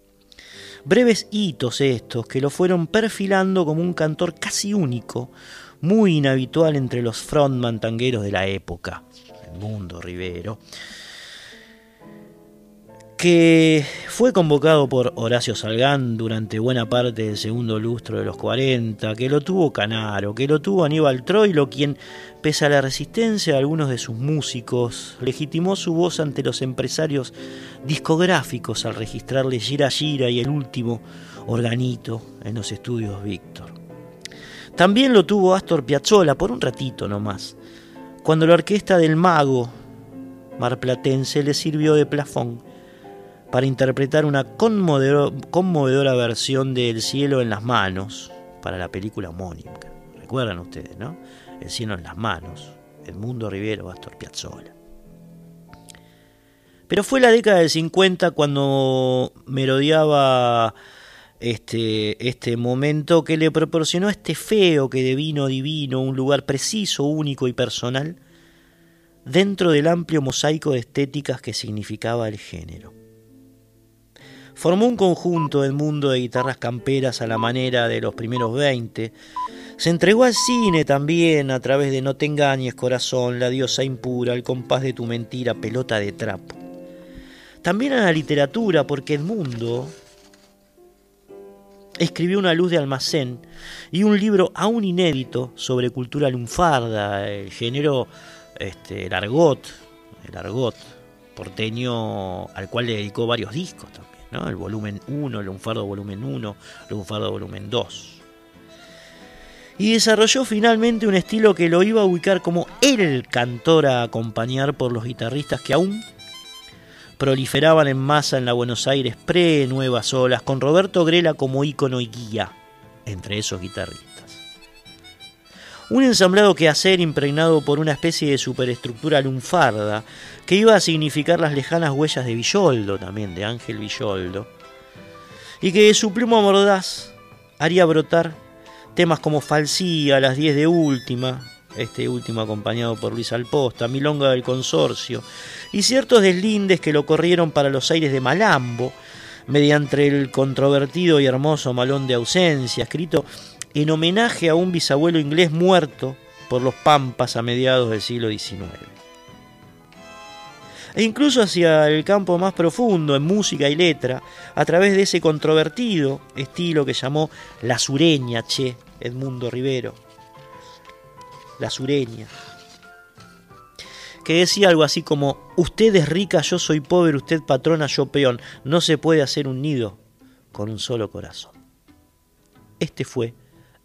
[SPEAKER 4] Breves hitos estos que lo fueron perfilando como un cantor casi único, muy inhabitual entre los frontman tangueros de la época, el mundo Rivero. Que fue convocado por Horacio Salgán durante buena parte del segundo lustro de los 40, que lo tuvo Canaro, que lo tuvo Aníbal Troilo, quien, pese a la resistencia de algunos de sus músicos, legitimó su voz ante los empresarios discográficos al registrarle Gira Gira y el último organito en los estudios Víctor. También lo tuvo Astor Piazzolla por un ratito nomás, cuando la orquesta del mago marplatense le sirvió de plafón para interpretar una conmovedora versión de El cielo en las manos para la película homónima. Recuerdan ustedes, ¿no? El cielo en las manos, Edmundo Rivero, Astor Piazzolla. Pero fue la década del 50 cuando merodeaba este, este momento que le proporcionó este feo que devino divino un lugar preciso, único y personal dentro del amplio mosaico de estéticas que significaba el género. Formó un conjunto del mundo de guitarras camperas a la manera de los primeros 20. Se entregó al cine también a través de No te engañes, corazón, La diosa impura, El compás de tu mentira, Pelota de trapo. También a la literatura, porque Edmundo escribió Una luz de almacén y un libro aún inédito sobre cultura lunfarda, el género este, el argot, el argot porteño al cual le dedicó varios discos también. El volumen 1, el lunfardo volumen 1, el lunfardo volumen 2. Y desarrolló finalmente un estilo que lo iba a ubicar como el cantor a acompañar por los guitarristas que aún proliferaban en masa en la Buenos Aires pre-Nuevas Olas, con Roberto Grela como ícono y guía entre esos guitarristas. Un ensamblado que hacer impregnado por una especie de superestructura lunfarda que iba a significar las lejanas huellas de Villoldo también, de Ángel Villoldo, y que de su pluma mordaz haría brotar temas como Falsía, Las 10 de Última, este último acompañado por Luis Alposta, Milonga del Consorcio, y ciertos deslindes que lo corrieron para los aires de Malambo, mediante el controvertido y hermoso Malón de Ausencia, escrito en homenaje a un bisabuelo inglés muerto por los Pampas a mediados del siglo XIX e incluso hacia el campo más profundo en música y letra, a través de ese controvertido estilo que llamó la sureña, che, Edmundo Rivero. La sureña. Que decía algo así como, usted es rica, yo soy pobre, usted patrona, yo peón. No se puede hacer un nido con un solo corazón. Este fue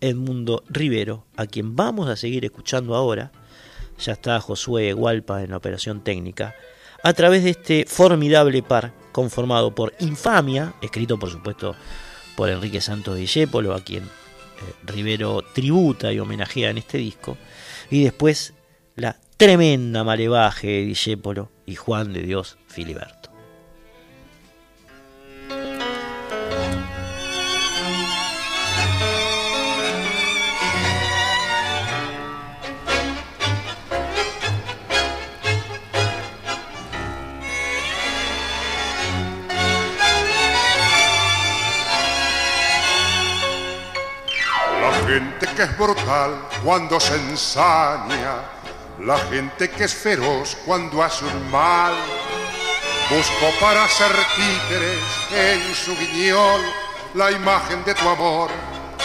[SPEAKER 4] Edmundo Rivero, a quien vamos a seguir escuchando ahora. Ya está Josué Gualpa en la operación técnica a través de este formidable par conformado por Infamia, escrito por supuesto por Enrique Santos Discépolo, a quien eh, Rivero tributa y homenajea en este disco, y después la tremenda malevaje de Discépolo y Juan de Dios Filiberto.
[SPEAKER 6] Que es brutal cuando se ensaña, la gente que es feroz cuando hace un mal. Busco para ser títeres en su guiñol la imagen de tu amor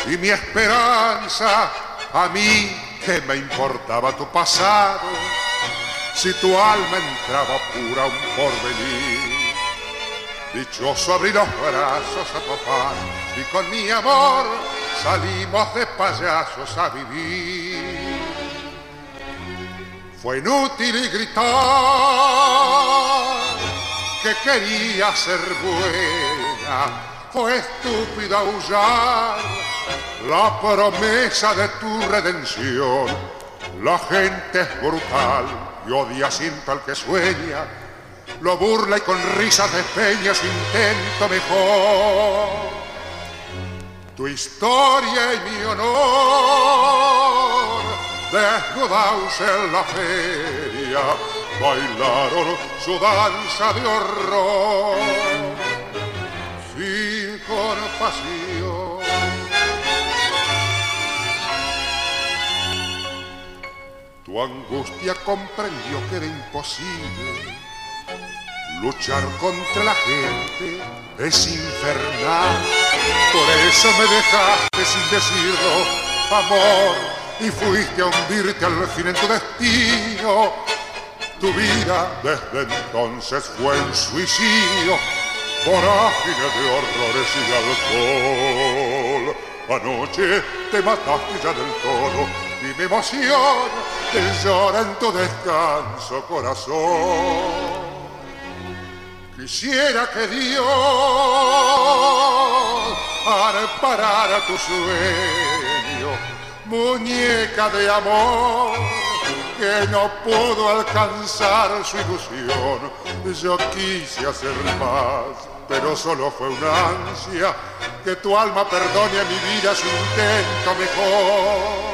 [SPEAKER 6] y mi esperanza. A mí que me importaba tu pasado, si tu alma entraba pura un porvenir. Dichoso abrí los brazos a tu y con mi amor salimos de payasos a vivir. Fue inútil gritar que quería ser buena, fue estúpido aullar la promesa de tu redención. La gente es brutal y odia siempre al que sueña, lo burla y con risas de peñas intento mejor tu historia y mi honor, desnudados en la feria, bailaron su danza de horror, sin compasión. Tu angustia comprendió que era imposible Luchar contra la gente es infernal. Por eso me dejaste sin decirlo, amor, y fuiste a hundirte al fin en tu destino. Tu vida desde entonces fue un suicidio, vorágine de horrores y alcohol. Anoche te mataste ya del todo y mi emoción te llora en tu descanso corazón. Quisiera que Dios a tu sueño, muñeca de amor que no pudo alcanzar su ilusión. Yo quise hacer más, pero solo fue una ansia que tu alma perdone a mi vida su intento mejor.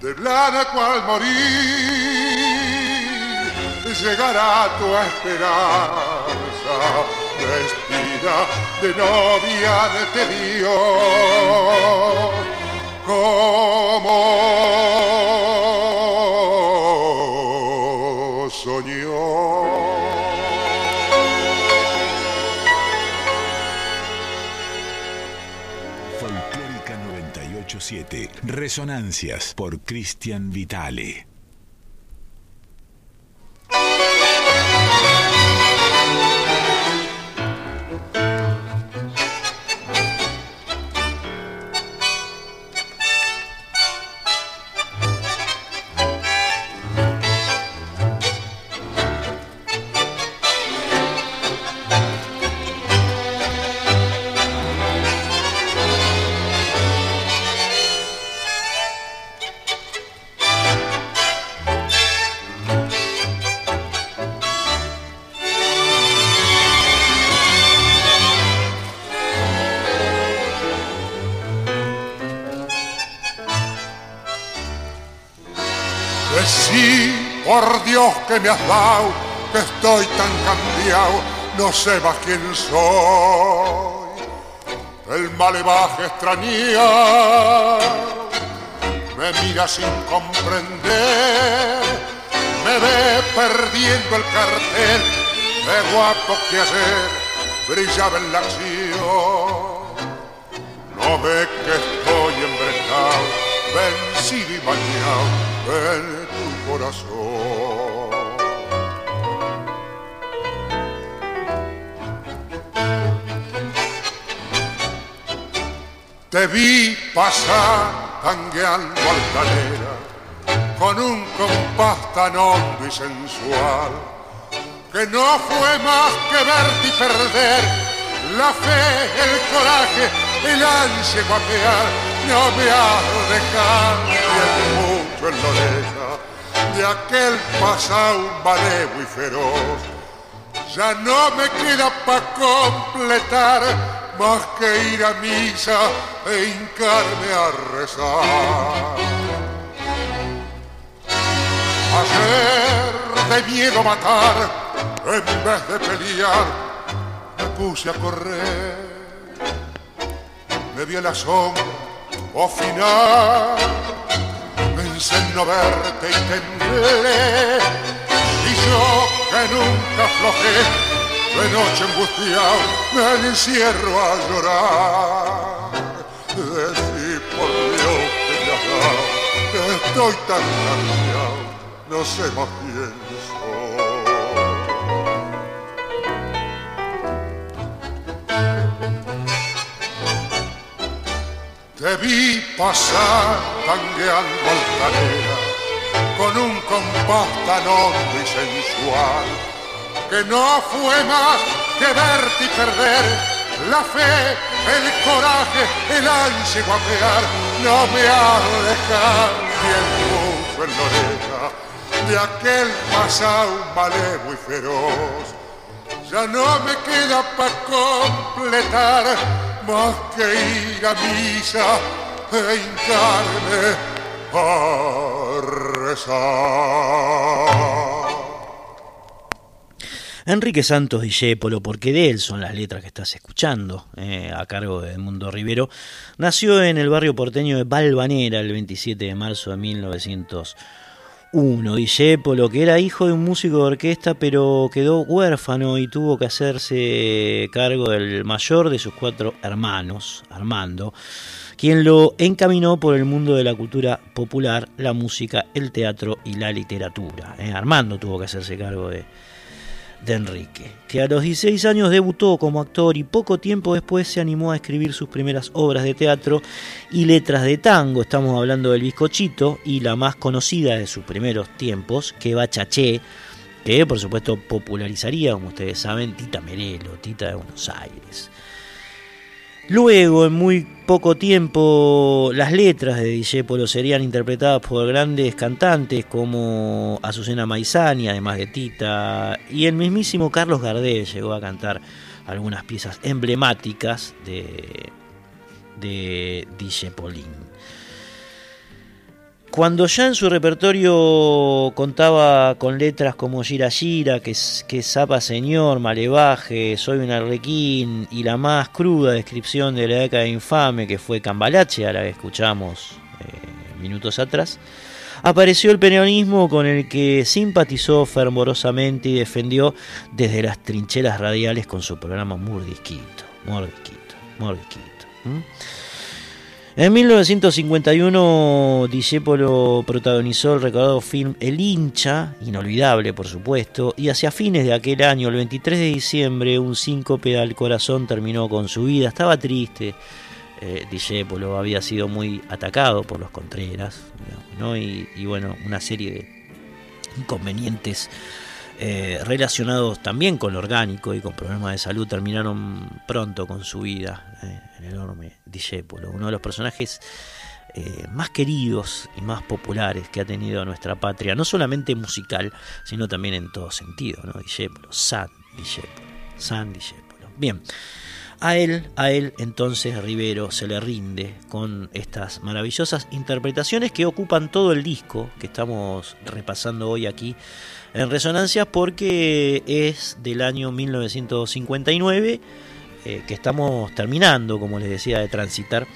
[SPEAKER 6] De la cual morir llegará tu esperanza, vestida de novia de Dios, como soñó.
[SPEAKER 2] Folclórica 987, Resonancias por Cristian Vitale.
[SPEAKER 6] Que me has dado, que estoy tan cambiado, no más quién soy. El malevaje extraña me mira sin comprender, me ve perdiendo el cartel de guapo que ayer brillaba en la acción. No ve que estoy embretado, vencido y bañado corazón. Te vi pasar tangueando altanera con un compás tan hondo y sensual que no fue más que verte y perder la fe, el coraje, el ansia guapear. No me has dejado mucho en oreja de aquel pasado malevo y feroz. Ya no me queda para completar más que ir a misa e hincarme a rezar. Ayer de miedo matar, en vez de pelear, me puse a correr. Me vi la sombra o final, pensé en no verte y temblé. Y yo que nunca aflojé de noche angustiado me encierro a llorar. Decí por Dios que me has dado, estoy tan cambiado, no sé más quién soy. Te vi pasar tangueando altanera con un compás tan hondo y sensual que no fue más que verte y perder la fe, el coraje, el ansia guapear, no me dejado bien mucho en la oreja de aquel pasado malevo y feroz. Ya no me queda para completar más que ir a misa e hincarme a rezar.
[SPEAKER 4] Enrique Santos Discépolo, porque de él son las letras que estás escuchando, eh, a cargo de Mundo Rivero, nació en el barrio porteño de Balvanera el 27 de marzo de 1901. uno, Discepolo, que era hijo de un músico de orquesta, pero quedó huérfano y tuvo que hacerse cargo del mayor de sus cuatro hermanos, Armando, quien lo encaminó por el mundo de la cultura popular, la música, el teatro y la literatura. ¿eh? Armando tuvo que hacerse cargo de, de Enrique, que a los 16 años debutó como actor y poco tiempo después se animó a escribir sus primeras obras de teatro y letras de tango. Estamos hablando del bizcochito y la más conocida de sus primeros tiempos, que va Chaché, que por supuesto popularizaría, como ustedes saben, Tita Merelo, Tita de Buenos Aires. Luego, en muy poco tiempo, las letras de Discepolo serían interpretadas por grandes cantantes como Azucena Maizani, además de Tita, y el mismísimo Carlos Gardel llegó a cantar algunas piezas emblemáticas de, de Discepolín. Cuando ya en su repertorio contaba con letras como Gira Gira, que, que Zapa Señor, Malevaje, Soy un arlequín y la más cruda descripción de la década infame que fue Cambalache, la que escuchamos eh, minutos atrás, apareció el peronismo con el que simpatizó fervorosamente y defendió desde las trincheras radiales con su programa Mordisquito, Mordisquito, Mordisquito. En 1951, Discepolo protagonizó el recordado film El hincha, inolvidable por supuesto, y hacia fines de aquel año, el 23 de diciembre, un síncope al corazón terminó con su vida. Estaba triste, eh, Discepolo había sido muy atacado por los Contreras, ¿no? y, y bueno, una serie de inconvenientes eh, relacionados también con lo orgánico y con problemas de salud, terminaron pronto con su vida, eh, el enorme Discepolo, uno de los personajes eh, más queridos y más populares que ha tenido nuestra patria, no solamente musical, sino también en todo sentido, ¿no? San Discepolo, San Discepolo. Bien. A él, a él entonces Rivero se le rinde con estas maravillosas interpretaciones que ocupan todo el disco que estamos repasando hoy aquí en Resonancias porque es del año 1959 eh, que estamos terminando, como les decía, de transitar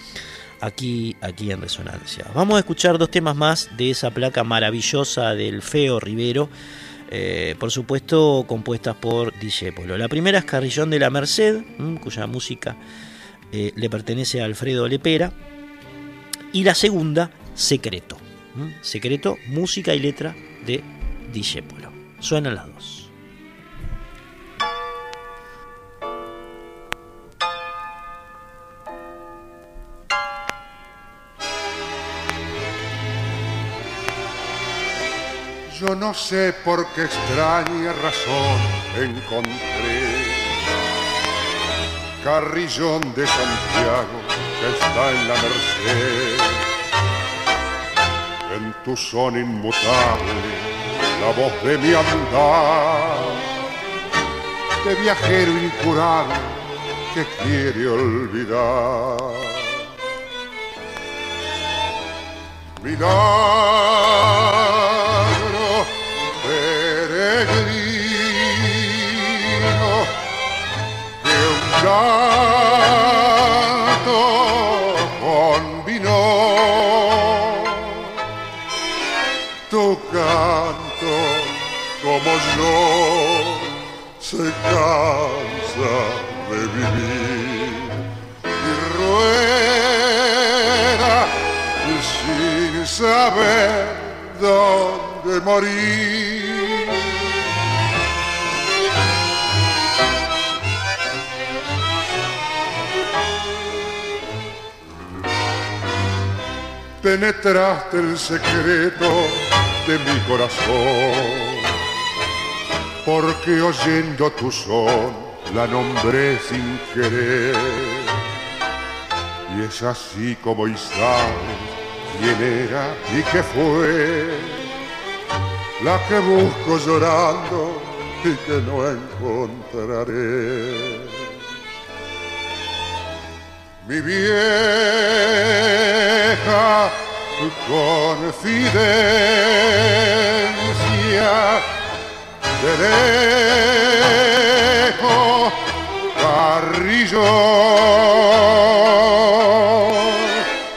[SPEAKER 4] aquí, aquí en Resonancia. Vamos a escuchar dos temas más de esa placa maravillosa del Feo Rivero. Eh, por supuesto compuestas por Polo. La primera es Carrillón de la Merced, cuya música eh, le pertenece a Alfredo Lepera. Y la segunda, Secreto. Secreto, música y letra de Polo. Suenan las dos.
[SPEAKER 6] Yo no sé por qué extraña razón encontré Carrillón de Santiago que está en la Merced. En tu son inmutable, la voz de mi andar, de viajero incurable que quiere olvidar. canto yo se cansa de vivir. Y rueda sin saber dónde morir. Penetraste el secreto de mi corazón, porque oyendo tu son la nombré sin querer. Y es así como y sabes quién era y qué fue, la que busco llorando y que no encontraré. Mi vieja confidencia de lejos Carrillo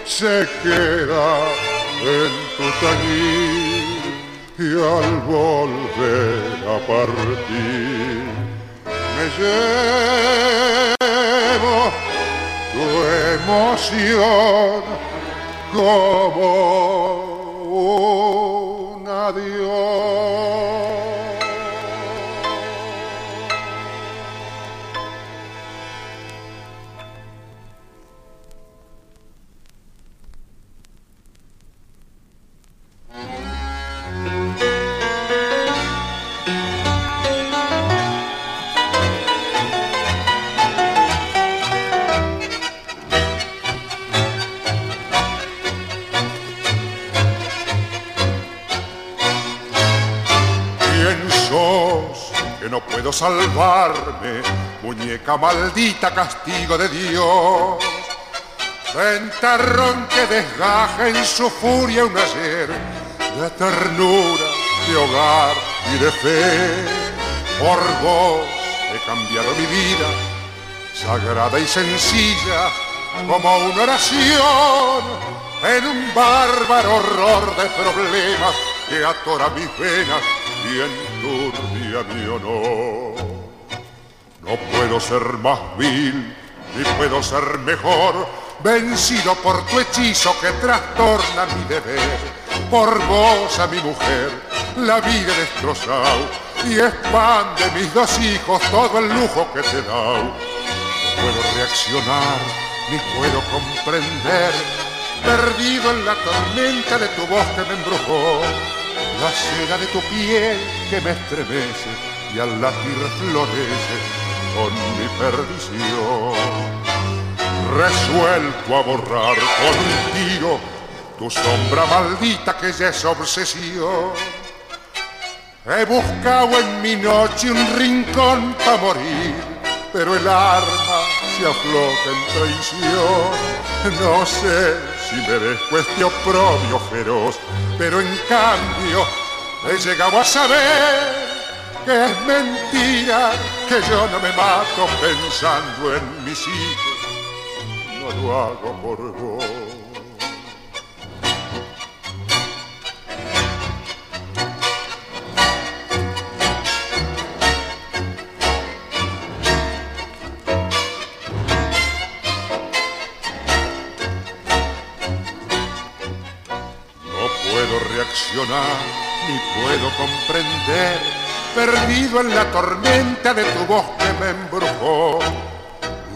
[SPEAKER 6] se queda en tu tañir y al volver a partir me llevo tu emoción como un adiós. No puedo salvarme, muñeca maldita, castigo de Dios. Ventarrón que desgaja en su furia un ayer de ternura, de hogar y de fe. Por vos he cambiado mi vida, sagrada y sencilla, como una oración en un bárbaro horror de problemas que atora mis venas y enturbia mi honor. No puedo ser más vil, ni puedo ser mejor, vencido por tu hechizo que trastorna mi deber. Por vos a mi mujer, la vida destrozado, y expande mis dos hijos todo el lujo que te da. No puedo reaccionar, ni puedo comprender, perdido en la tormenta de tu voz que me embrujó la seda de tu piel que me estremece y al latir florece con mi perdición. Resuelto a borrar con un tiro tu sombra maldita que ya es obsesión. He buscado en mi noche un rincón para morir, pero el arma se afloja en traición. No sé si merezco este oprobio feroz, pero en cambio he llegado a saber que es mentira, que yo no me mato pensando en mis hijos, no lo hago por vos. Ni puedo comprender, perdido en la tormenta de tu voz que me embrujó,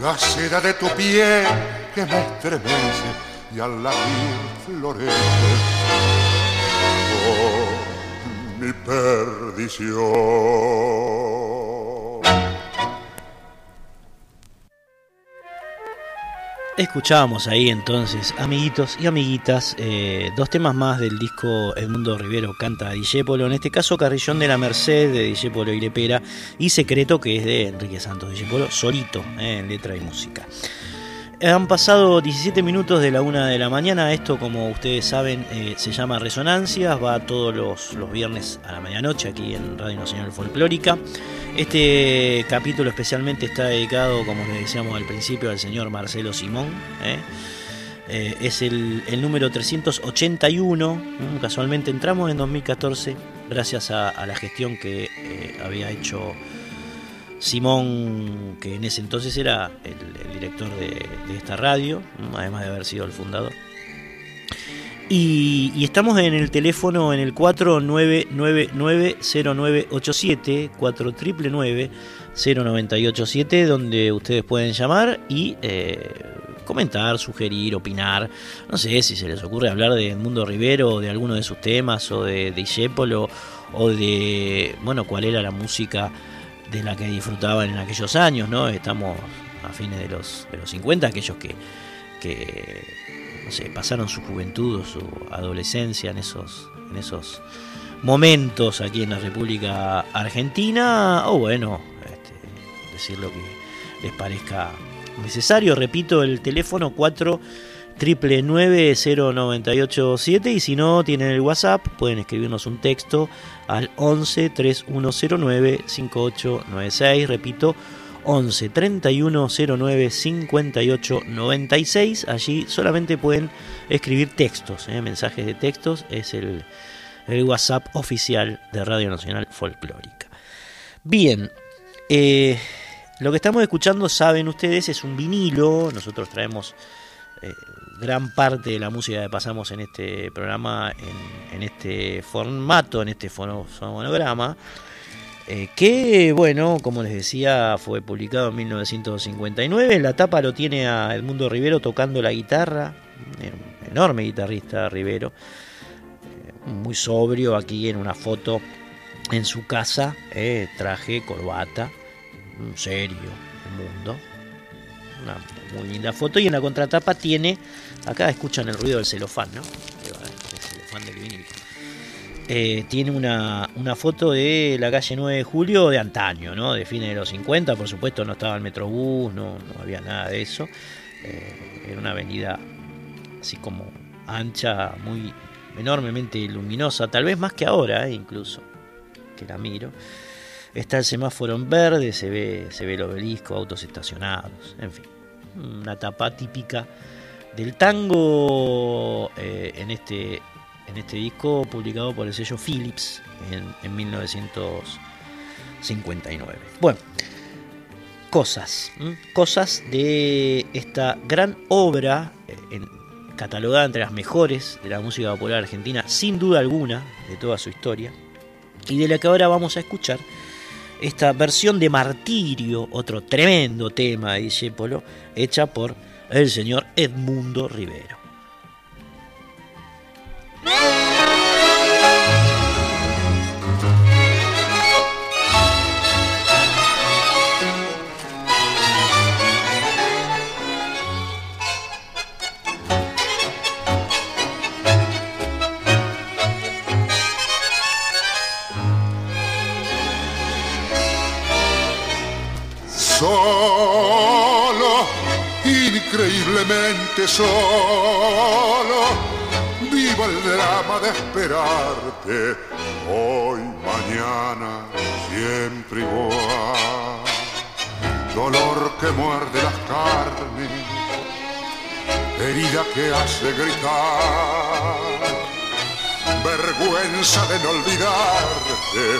[SPEAKER 6] la seda de tu piel que me estremece y al latir florece. Oh, mi perdición.
[SPEAKER 4] Escuchábamos ahí entonces, amiguitos y amiguitas, eh, dos temas más del disco Edmundo Rivero canta Dijépolo, en este caso Carrillón de la Merced de Dijépolo y Lepera y Secreto que es de Enrique Santos Dijépolo, solito eh, en letra y música. Han pasado 17 minutos de la una de la mañana. Esto, como ustedes saben, eh, se llama Resonancias. Va todos los, los, viernes a la medianoche aquí en Radio Nacional Folclórica. Este capítulo especialmente está dedicado, como les decíamos al principio, al señor Marcelo Simón. ¿eh? Eh, es el, el, número 381. Mm, casualmente entramos en 2014 gracias a, a la gestión que había hecho Simón, que en ese entonces era el, director de, esta radio, además de haber sido el fundador. Y, estamos en el teléfono en el 4999-0987, 4999-0987, donde ustedes pueden llamar y eh, comentar, sugerir, opinar. No sé si se les ocurre hablar de Mundo Rivero o de alguno de sus temas, o de, de o de, bueno, cuál era la música de la que disfrutaban en aquellos años, ¿no? Estamos a fines de los, de los 50, aquellos que, que pasaron su juventud o su adolescencia en esos, en esos momentos aquí en la República Argentina, o bueno, este, decir lo que les parezca necesario. Repito, el teléfono 4 triple 0987 y si no tienen el WhatsApp pueden escribirnos un texto al 11 3109 5896 repito 11 3109 5896 allí solamente pueden escribir textos ¿eh? mensajes de textos es el el WhatsApp oficial de Radio Nacional Folclórica. Bien, eh, lo que estamos escuchando, saben ustedes, es un vinilo. Nosotros traemos eh, gran parte de la música que pasamos en este programa, en, este formato, en este fonograma. Eh, que, bueno, como les decía, fue publicado en 1959. La tapa lo tiene a Edmundo Rivero tocando la guitarra, un enorme guitarrista Rivero, eh, muy sobrio aquí en una foto en su casa, eh, traje, corbata, serio, el mundo. Una muy linda foto y en la contratapa tiene, acá escuchan el ruido del celofán, ¿no? El celofán del vinilo eh, tiene una, foto de la calle 9 de julio de antaño, ¿no? de fines de los 50, por supuesto no estaba el Metrobús, no, no había nada de eso. Eh, era una avenida así como ancha, muy enormemente luminosa, tal vez más que ahora, eh, incluso, que la miro. Está el semáforo en verde, se ve, se ve el obelisco, autos estacionados, en fin, una tapa típica del tango en este en este disco publicado por el sello Philips en, 1959. Bueno, cosas, cosas de esta gran obra eh, catalogada entre las mejores de la música popular argentina, sin duda alguna, de toda su historia, y de la que ahora vamos a escuchar esta versión de Martirio, otro tremendo tema de Discépolo, hecha por el señor Edmundo Rivero.
[SPEAKER 6] Increíblemente solo el drama de esperarte hoy, mañana, siempre igual. Dolor que muerde las carnes, herida que hace gritar, vergüenza de no olvidarte,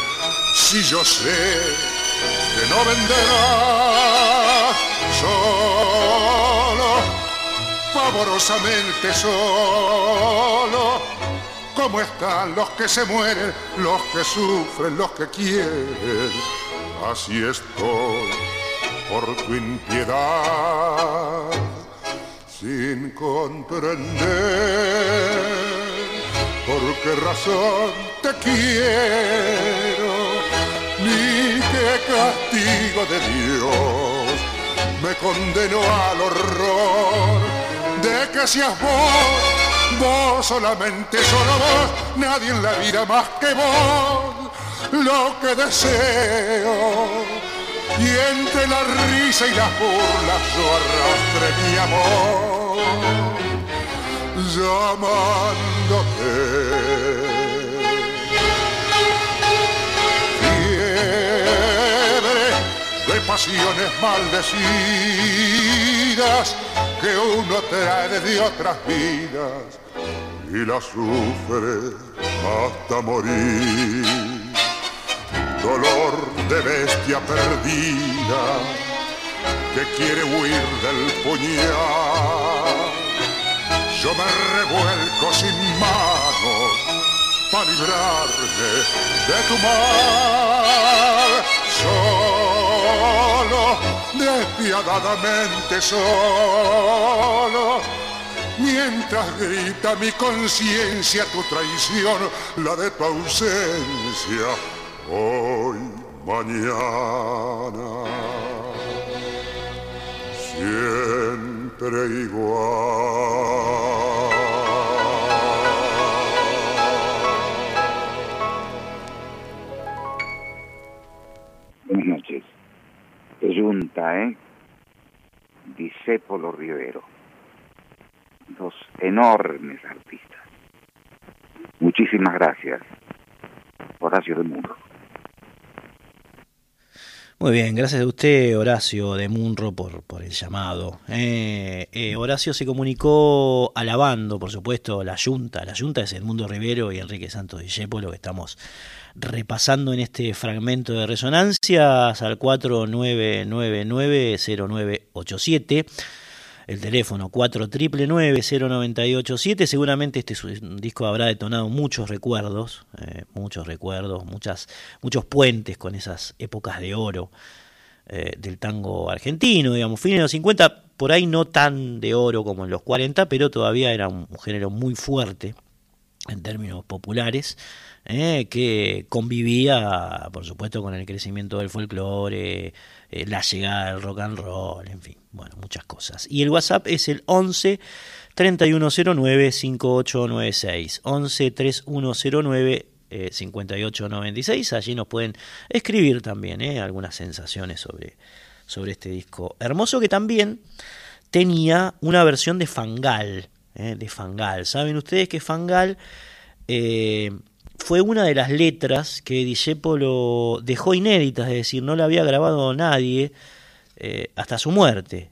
[SPEAKER 6] si yo sé que no venderás solo pavorosamente solo. ¿Cómo están los que se mueren, los que sufren, los que quieren? Así estoy por tu impiedad, sin comprender por qué razón te quiero, ni qué castigo de Dios me condenó al horror de que seas vos, vos solamente, solo vos, nadie en la vida más que vos, lo que deseo. Y entre la risa y las burlas yo arrastre mi amor, llamándote. Fiebre de pasiones maldecidas que uno trae de otras vidas y la sufre hasta morir. Dolor de bestia perdida que quiere huir del puñal. Yo me revuelco sin manos para librarme de tu mal. Solo despiadadamente solo, mientras grita mi conciencia tu traición, la de tu ausencia, hoy, mañana, siempre igual.
[SPEAKER 7] ¿Eh? Disépolo Rivero. Dos enormes artistas. Muchísimas gracias, Horacio del Mundo.
[SPEAKER 4] Muy bien, gracias a usted, Horacio de Munro, por, por el llamado. Eh, eh, Horacio se comunicó alabando, por supuesto, la Junta. La Junta es Edmundo Rivero y Enrique Santos Discépolo, que estamos repasando en este fragmento de resonancias al 4999-0987 el teléfono 4999-0987. Seguramente este disco habrá detonado muchos recuerdos, eh, muchos recuerdos, muchas, muchos puentes con esas épocas de oro eh, del tango argentino, digamos, fines de los 50, por ahí no tan de oro como en los 40, pero todavía era un género muy fuerte en términos populares. Eh, que convivía, por supuesto, con el crecimiento del folclore, eh, la llegada del rock and roll, en fin, bueno, muchas cosas. Y el WhatsApp es el 11 3109 5896, 11 3109 5896, allí nos pueden escribir también eh, algunas sensaciones sobre, sobre este disco hermoso que también tenía una versión de Fangal, de Fangal. Saben ustedes que Fangal fue una de las letras que Discepolo dejó inéditas, es decir, no la había grabado nadie eh, hasta su muerte.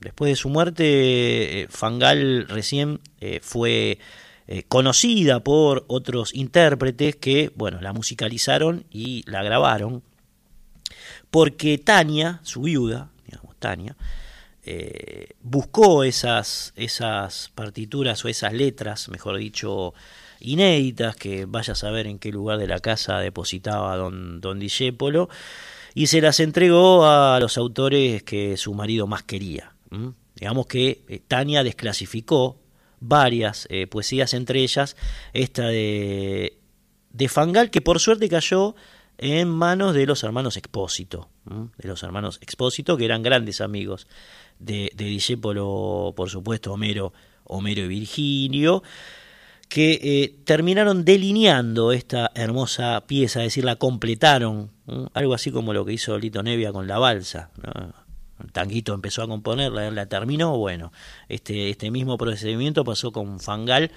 [SPEAKER 4] Después de su muerte, eh, Fangal recién eh, fue conocida por otros intérpretes que, bueno, la musicalizaron y la grabaron, porque Tania, su viuda, digamos, Tania, buscó esas, esas partituras o esas letras, mejor dicho, inéditas, que vaya a saber en qué lugar de la casa depositaba don, don Discépolo, y se las entregó a los autores que su marido más quería. Digamos que eh, Tania desclasificó varias eh, poesías, entre ellas esta de, de Fangal, que por suerte cayó en manos de los hermanos Expósito, de los hermanos Expósito, que eran grandes amigos de, de Discépolo, por supuesto, Homero, Homero y Virgilio, que eh, terminaron delineando esta hermosa pieza, es decir, la completaron, algo así como lo que hizo Lito Nevia con la balsa. El tanguito empezó a componerla, la terminó, bueno, este, este mismo procedimiento pasó con Fangal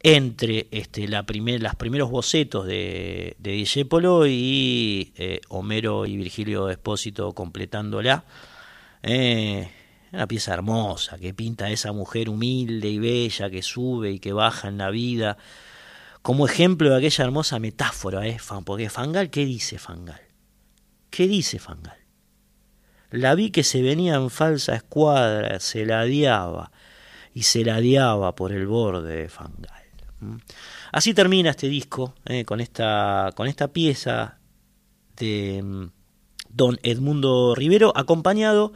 [SPEAKER 4] entre este, la primer, los primeros bocetos de, de y eh, Homero y Virgilio Espósito completándola. Eh, una pieza hermosa que pinta a esa mujer humilde y bella que sube y que baja en la vida, como ejemplo de aquella hermosa metáfora, ¿eh? Porque Fangal, ¿qué dice Fangal? ¿Qué dice Fangal? La vi que se venía en falsa escuadra, se ladeaba y se ladeaba por el borde de Fangal. Así termina este disco ¿eh? con, esta, con esta pieza de mm, don Edmundo Rivero, acompañado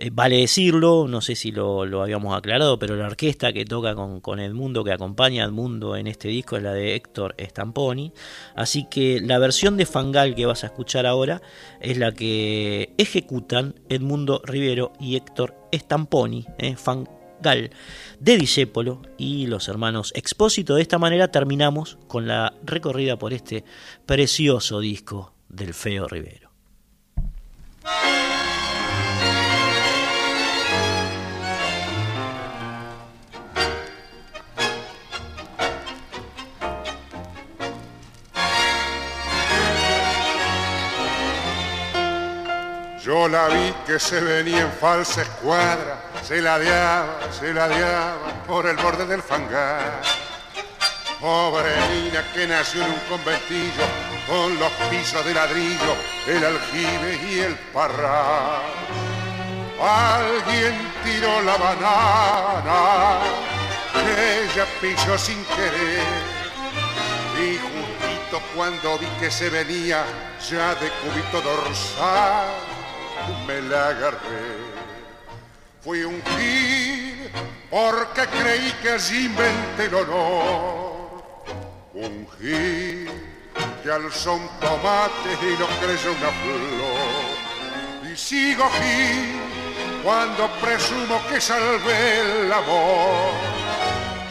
[SPEAKER 4] eh, vale decirlo, no sé si lo, habíamos aclarado, pero la orquesta que toca con, con, Edmundo, que acompaña a Edmundo en este disco, es la de Héctor Stamponi. Así que la versión de Fangal que vas a escuchar ahora es la que ejecutan Edmundo Rivero y Héctor Stamponi, eh, Fangal de Discépolo y los hermanos Expósito. De esta manera terminamos con la recorrida por este precioso disco del Feo Rivero.
[SPEAKER 6] Yo la vi que se venía en falsa escuadra, se ladeaba, se ladeaba por el borde del fangar. Pobre niña que nació en un conventillo con los pisos de ladrillo, el aljibe y el parral. Alguien tiró la banana ella pisó sin querer y justito cuando vi que se venía ya de cubito dorsal me la agarré. Fui un gil porque creí que allí inventé el honor. Un gil que alzó un tomate y no creyó una flor. Y sigo gil cuando presumo que salvé el amor.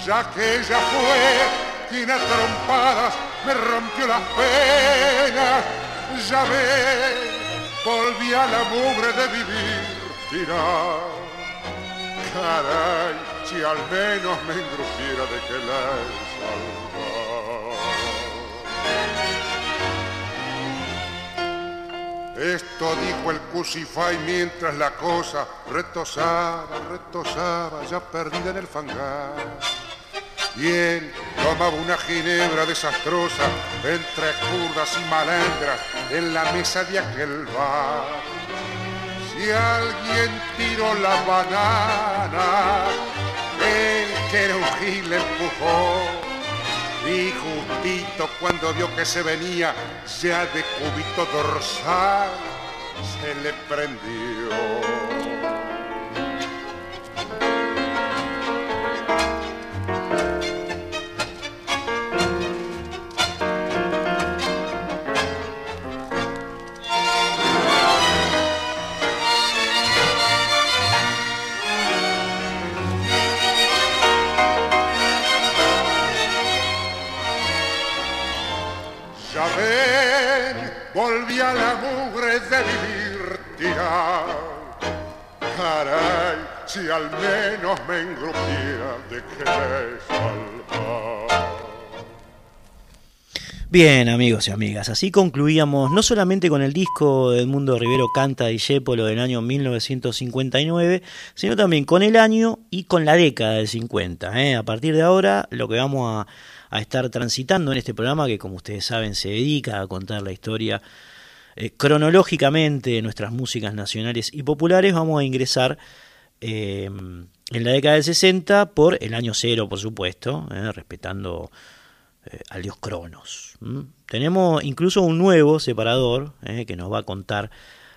[SPEAKER 6] Ya que ella fue quien a me rompió las penas. Ya ves volví a la mugre de vivir, dirá. Caray, si al menos me engrupiera de que la he Esto dijo el Cusify mientras la cosa retosaba, retosaba, ya perdida en el fangar. Él tomaba una ginebra desastrosa entre curdas y malandras en la mesa de aquel bar. Si alguien tiró la banana, él que era un gil empujó y justito cuando vio que se venía ya de cubito dorsal, se le prendió. Volvía la mugre de vivir tirado. Caray, si al menos me engrupía de que salvar.
[SPEAKER 4] Bien, amigos y amigas, así concluíamos no solamente con el disco de Edmundo Rivero Canta y Yépolo del año 1959, sino también con el año y con la década del 50. ¿eh? A partir de ahora, lo que vamos a a estar transitando en este programa que como ustedes saben se dedica a contar la historia eh, cronológicamente de nuestras músicas nacionales y populares, vamos a ingresar eh, en la década del 60 por el año cero, por supuesto, eh, respetando al dios Cronos. Tenemos incluso un nuevo separador que nos va a contar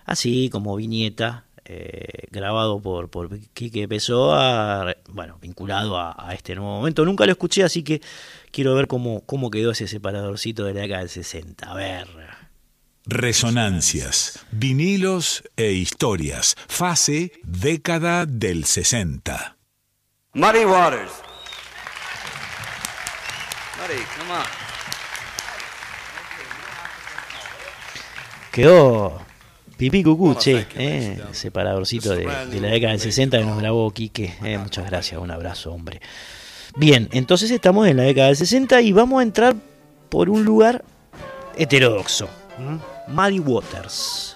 [SPEAKER 4] así como viñeta grabado por, por Quique Pessoa, bueno, vinculado a, a, este nuevo momento. Nunca lo escuché, así que quiero ver cómo, cómo quedó ese separadorcito de la década del 60. A ver.
[SPEAKER 2] Resonancias, vinilos e historias. Fase década del 60.
[SPEAKER 8] Muddy Waters. Muddy, come on.
[SPEAKER 4] Quedó pipí cucuche, eh, separadorcito de, de, la década del 60 que nos grabó Quique. Eh, muchas gracias, un abrazo, hombre. Bien, entonces estamos en la década del 60 y vamos a entrar por un lugar heterodoxo. Muddy Waters.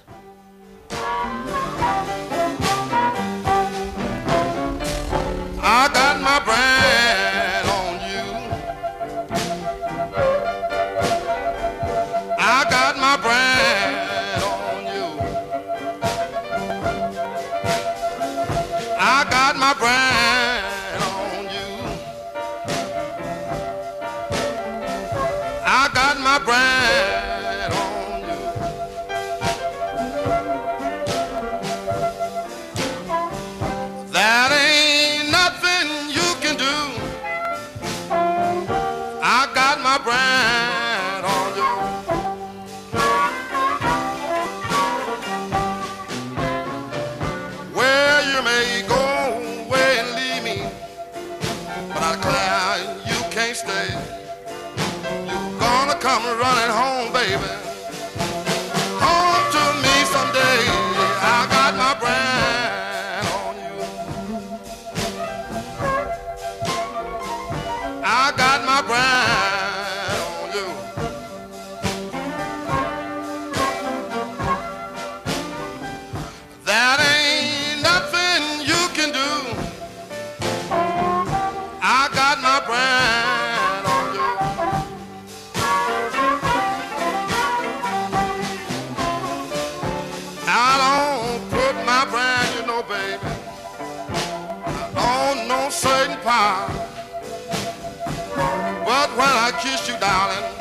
[SPEAKER 3] Darling,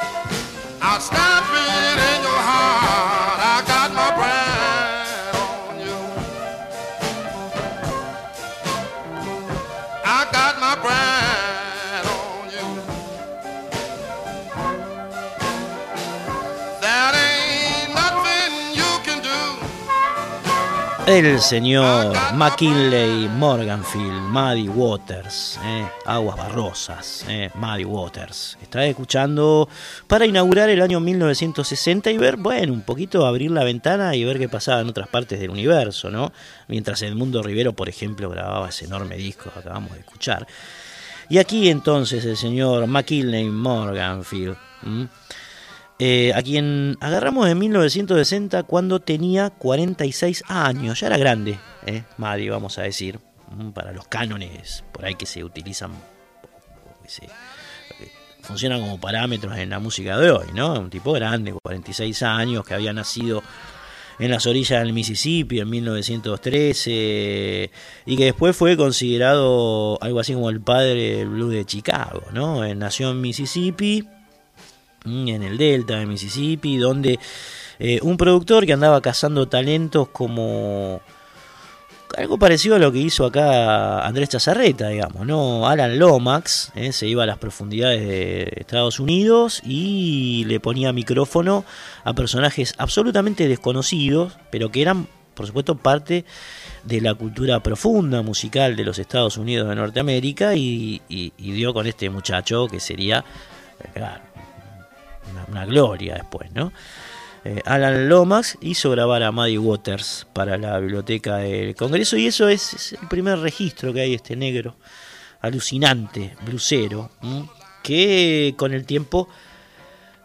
[SPEAKER 4] El señor McKinley Morganfield, Muddy Waters, eh, Aguas Barrosas, eh, Muddy Waters. Está escuchando para inaugurar el año 1960 y ver, bueno, un poquito abrir la ventana y ver qué pasaba en otras partes del universo, ¿no? Mientras Edmundo Rivero, por ejemplo, grababa ese enorme disco que acabamos de escuchar. Y aquí entonces el señor McKinley Morganfield. Eh, a quien agarramos en 1960 cuando tenía 46 años, ya era grande, eh, Maddy, vamos a decir, mm, para los cánones por ahí que se utilizan, que funcionan como parámetros en la música de hoy, ¿no? Un tipo grande, 46 años, que había nacido en las orillas del Mississippi en 1913 y que después fue considerado algo así como el padre del blues de Chicago, ¿no? Nació en Mississippi, en el delta de Mississippi, donde eh, un productor que andaba cazando talentos como algo parecido a lo que hizo acá Andrés Chazarreta, digamos, ¿no? Alan Lomax ¿eh? se iba a las profundidades de Estados Unidos y le ponía micrófono a personajes absolutamente desconocidos, pero que eran, por supuesto, parte de la cultura profunda musical de los Estados Unidos de Norteamérica y, dio con este muchacho que sería, claro, una gloria después, ¿no? Eh, Alan Lomax hizo grabar a Maddie Waters para la biblioteca del Congreso y eso es, el primer registro que hay este negro alucinante, blusero, que con el tiempo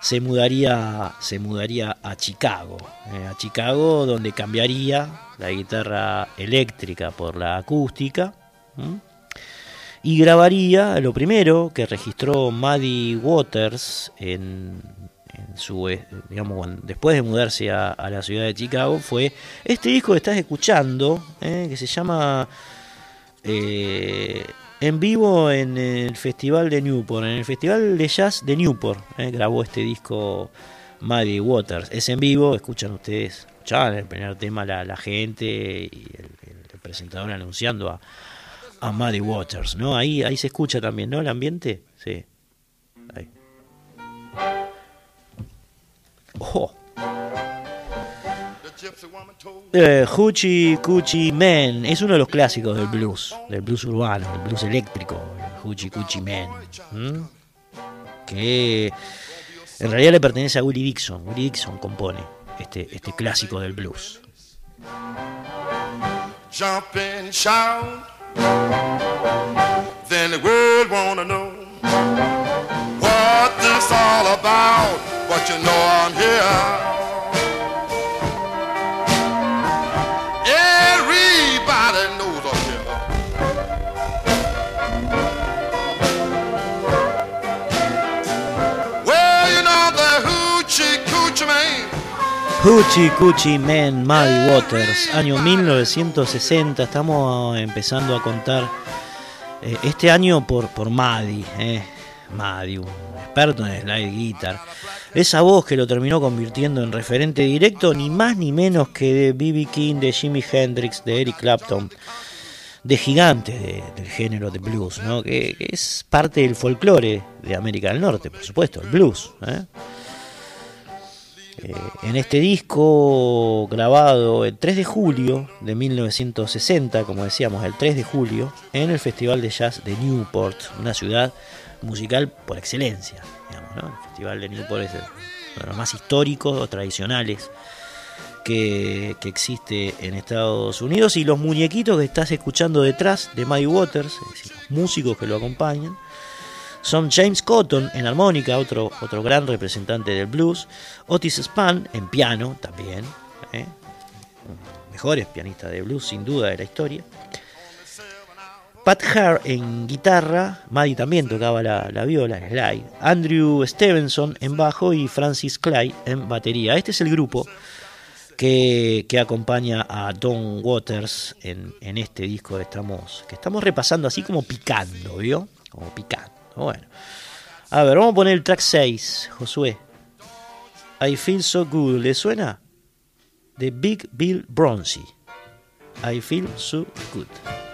[SPEAKER 4] se mudaría, se mudaría a Chicago, eh, a Chicago donde cambiaría la guitarra eléctrica por la acústica. Y grabaría lo primero que registró Maddie Waters en su, eh, digamos, después de mudarse a, la ciudad de Chicago, fue este disco que estás escuchando, eh, que se llama eh, En vivo en el Festival de Newport, en el Festival de Jazz de Newport, grabó este disco Maddie Waters. Es en vivo, escuchan ustedes, escuchaban el primer tema la, gente y el, presentador anunciando a, a Maddie Waters, ¿no? Ahí, ahí se escucha también, ¿no? El ambiente, sí. Ahí. Oh. Eh, Hoochie Coochie Man es uno de los clásicos del blues, del blues urbano, del blues eléctrico, Hoochie Coochie Man, que en realidad le pertenece a Willie Dixon. Willie Dixon compone este, este clásico del blues. Jump and shout, then the world wanna know what this all about. but you know I'm here. Hoochie Coochie Man, Muddy Waters, año 1960. Estamos empezando a contar eh, este año por, por Maddie, eh. Maddie, un experto en slide guitar. Esa voz que lo terminó convirtiendo en referente directo, ni más ni menos que de B.B. King, de Jimi Hendrix, de Eric Clapton, de gigantes del género de blues, ¿no? que, es parte del folclore de América del Norte, por supuesto, el blues. ¿eh? Eh, en este disco grabado el 3 de julio de 1960, como decíamos, el 3 de julio, en el Festival de Jazz de Newport, una ciudad musical por excelencia. El Festival de Newport es uno de los más históricos o tradicionales que, existe en Estados Unidos. Y los muñequitos que estás escuchando detrás de Muddy Waters, es decir, los músicos que lo acompañan, son James Cotton en armónica, otro, otro gran representante del blues, Otis Spann en piano también, ¿eh? mejores pianistas de blues sin duda de la historia, Pat Hare en guitarra, Maddie también tocaba la, viola, el slide, Andrew Stevenson en bajo y Francis Clay en batería. Este es el grupo que, acompaña a Don Waters en, este disco que estamos, que estamos repasando así como picando, ¿vio? Como picando. Bueno. A ver, vamos a poner el track 6, Josué. I Feel So Good, ¿le suena? De Big Bill Bronzy. I Feel So Good.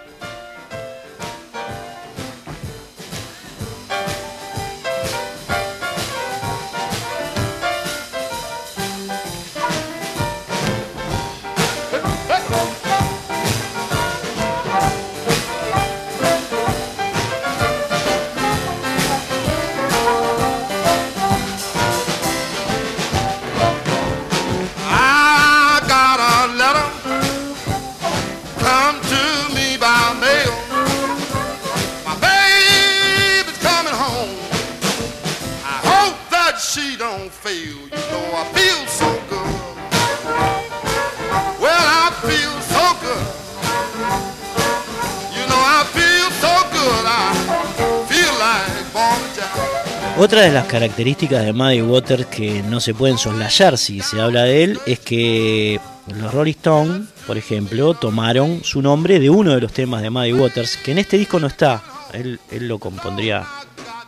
[SPEAKER 4] Otra de las características de Muddy Waters que no se pueden soslayar si se habla de él es que los Rolling Stones, por ejemplo, tomaron su nombre de uno de los temas de Muddy Waters, que en este disco no está, él, lo compondría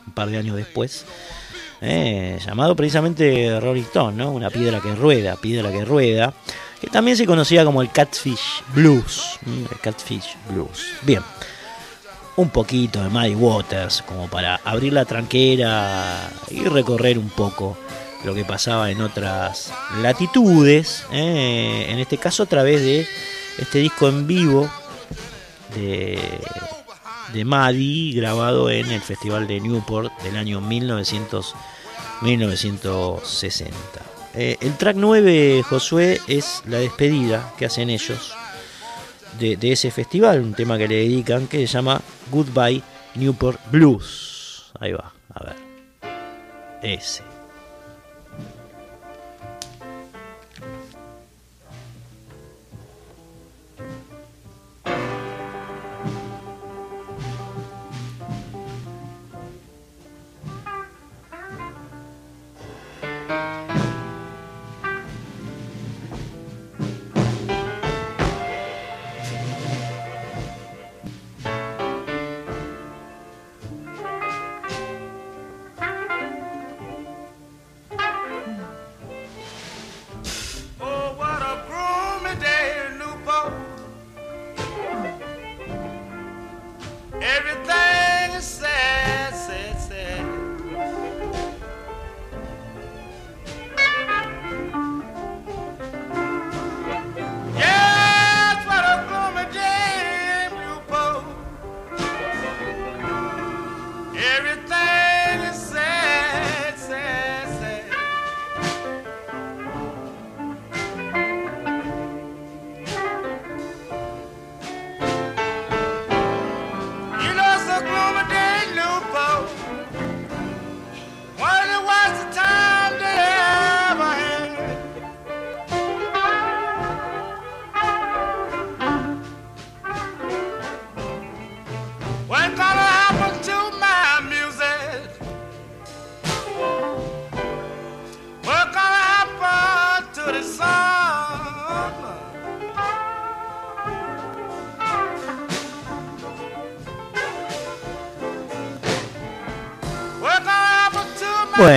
[SPEAKER 4] un par de años después, eh, llamado precisamente Rolling Stone, ¿no? una piedra que rueda, piedra que rueda, que también se conocía como el Catfish Blues, el Catfish Blues. Bien un poquito de Muddy Waters, como para abrir la tranquera y recorrer un poco lo que pasaba en otras latitudes, ¿eh? en este caso a través de este disco en vivo de, de Maddie, grabado en el Festival de Newport del año 1900, 1960. Eh, el track 9, Josué, es la despedida que hacen ellos de, ese festival, un tema que le dedican que se llama Goodbye Newport Blues. Ahí va, a ver. Ese.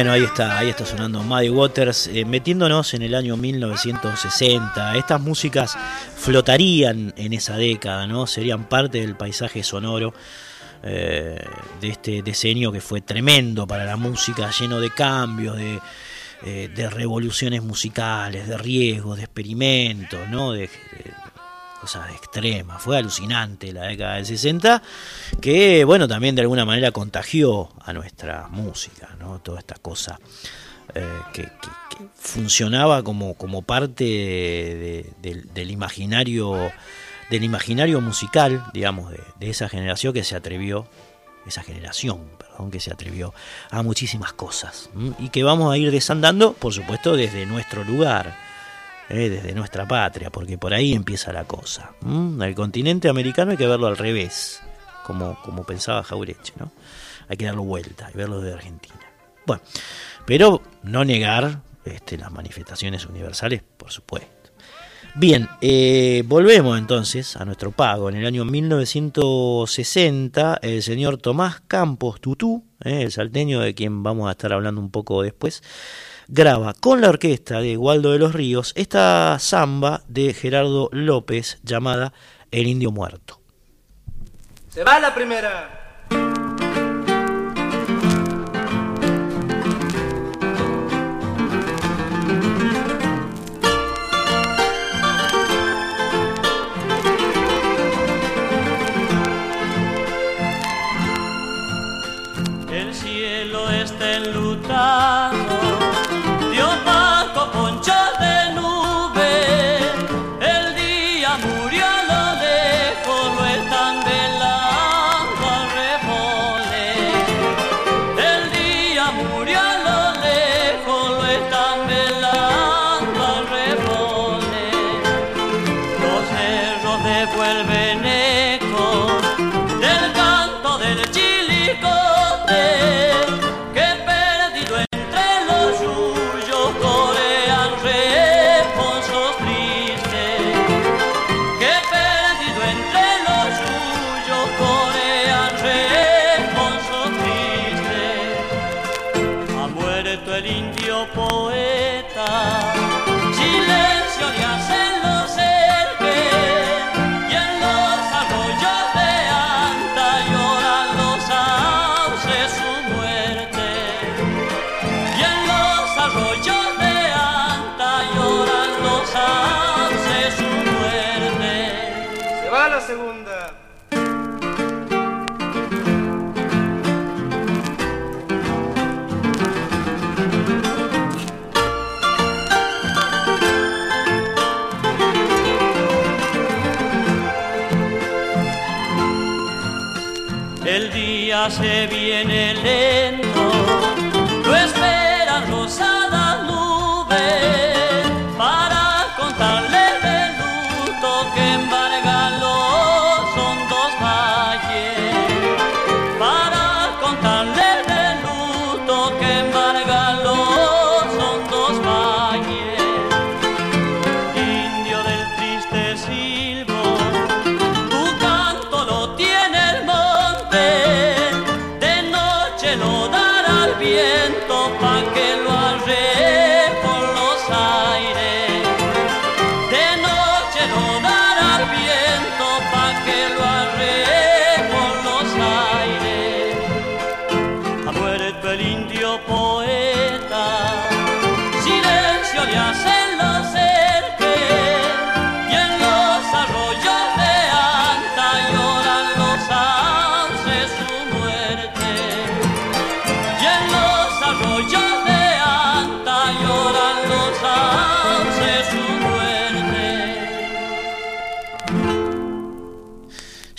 [SPEAKER 4] Bueno, ahí está, ahí está sonando Muddy Waters, eh, metiéndonos en el año 1960. Estas músicas flotarían en esa década, ¿no? Serían parte del paisaje sonoro eh, de este diseño que fue tremendo para la música, lleno de cambios, de, eh, revoluciones musicales, de riesgos, de experimentos, ¿no? De, cosas extremas. Fue alucinante la década del 60, que bueno, también de alguna manera contagió a nuestra música, ¿no? Toda esta cosa eh, que, funcionaba como, como parte del imaginario del imaginario musical, digamos, de, esa generación que se atrevió, esa generación, perdón, que se atrevió a muchísimas cosas y que vamos a ir desandando, por supuesto, desde nuestro lugar eh, desde nuestra patria, porque por ahí empieza la cosa. El continente americano hay que verlo al revés, como, como pensaba Jaureche, ¿no? Hay que darlo vuelta y verlo desde Argentina. Bueno, pero no negar este, las manifestaciones universales, por supuesto. Bien, eh, volvemos entonces a nuestro pago. En el año 1960, el señor Tomás Campos Tutú, eh, el salteño de quien vamos a estar hablando un poco después, graba con la orquesta de Waldo de los Ríos esta samba de Gerardo López llamada El Indio Muerto.
[SPEAKER 8] Se va la primera. Se viene lento,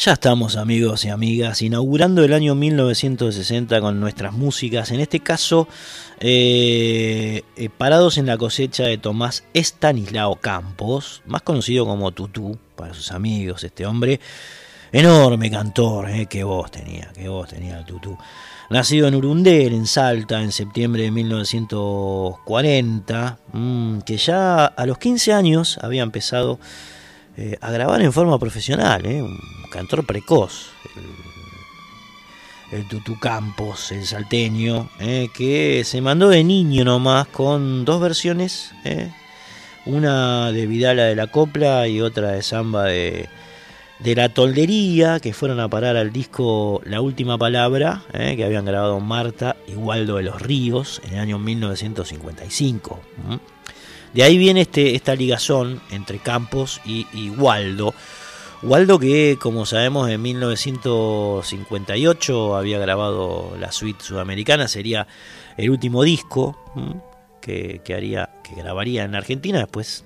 [SPEAKER 4] Ya estamos amigos y amigas inaugurando el año 1960 con nuestras músicas, en este caso eh, eh, parados en la cosecha de Tomás Estanislao Campos, más conocido como Tutú para sus amigos, este hombre enorme cantor, eh, qué voz tenía, qué voz tenía Tutú. Nacido en Urundel, en Salta, en septiembre de 1940, mm, que ya a los 15 años había empezado eh, a grabar en forma profesional, eh, un cantor precoz, el, Tutu Campos, el salteño, eh, que se mandó de niño nomás con dos versiones, una de Vidala de la Copla y otra de Samba de, de la Toldería, que fueron a parar al disco La Última Palabra, que habían grabado Marta y Waldo de los Ríos en el año 1955. ¿m? De ahí viene este, esta ligazón entre Campos y, Waldo. Waldo que, como sabemos, en 1958 había grabado la suite sudamericana, sería el último disco que, que haría, que grabaría en Argentina. Después,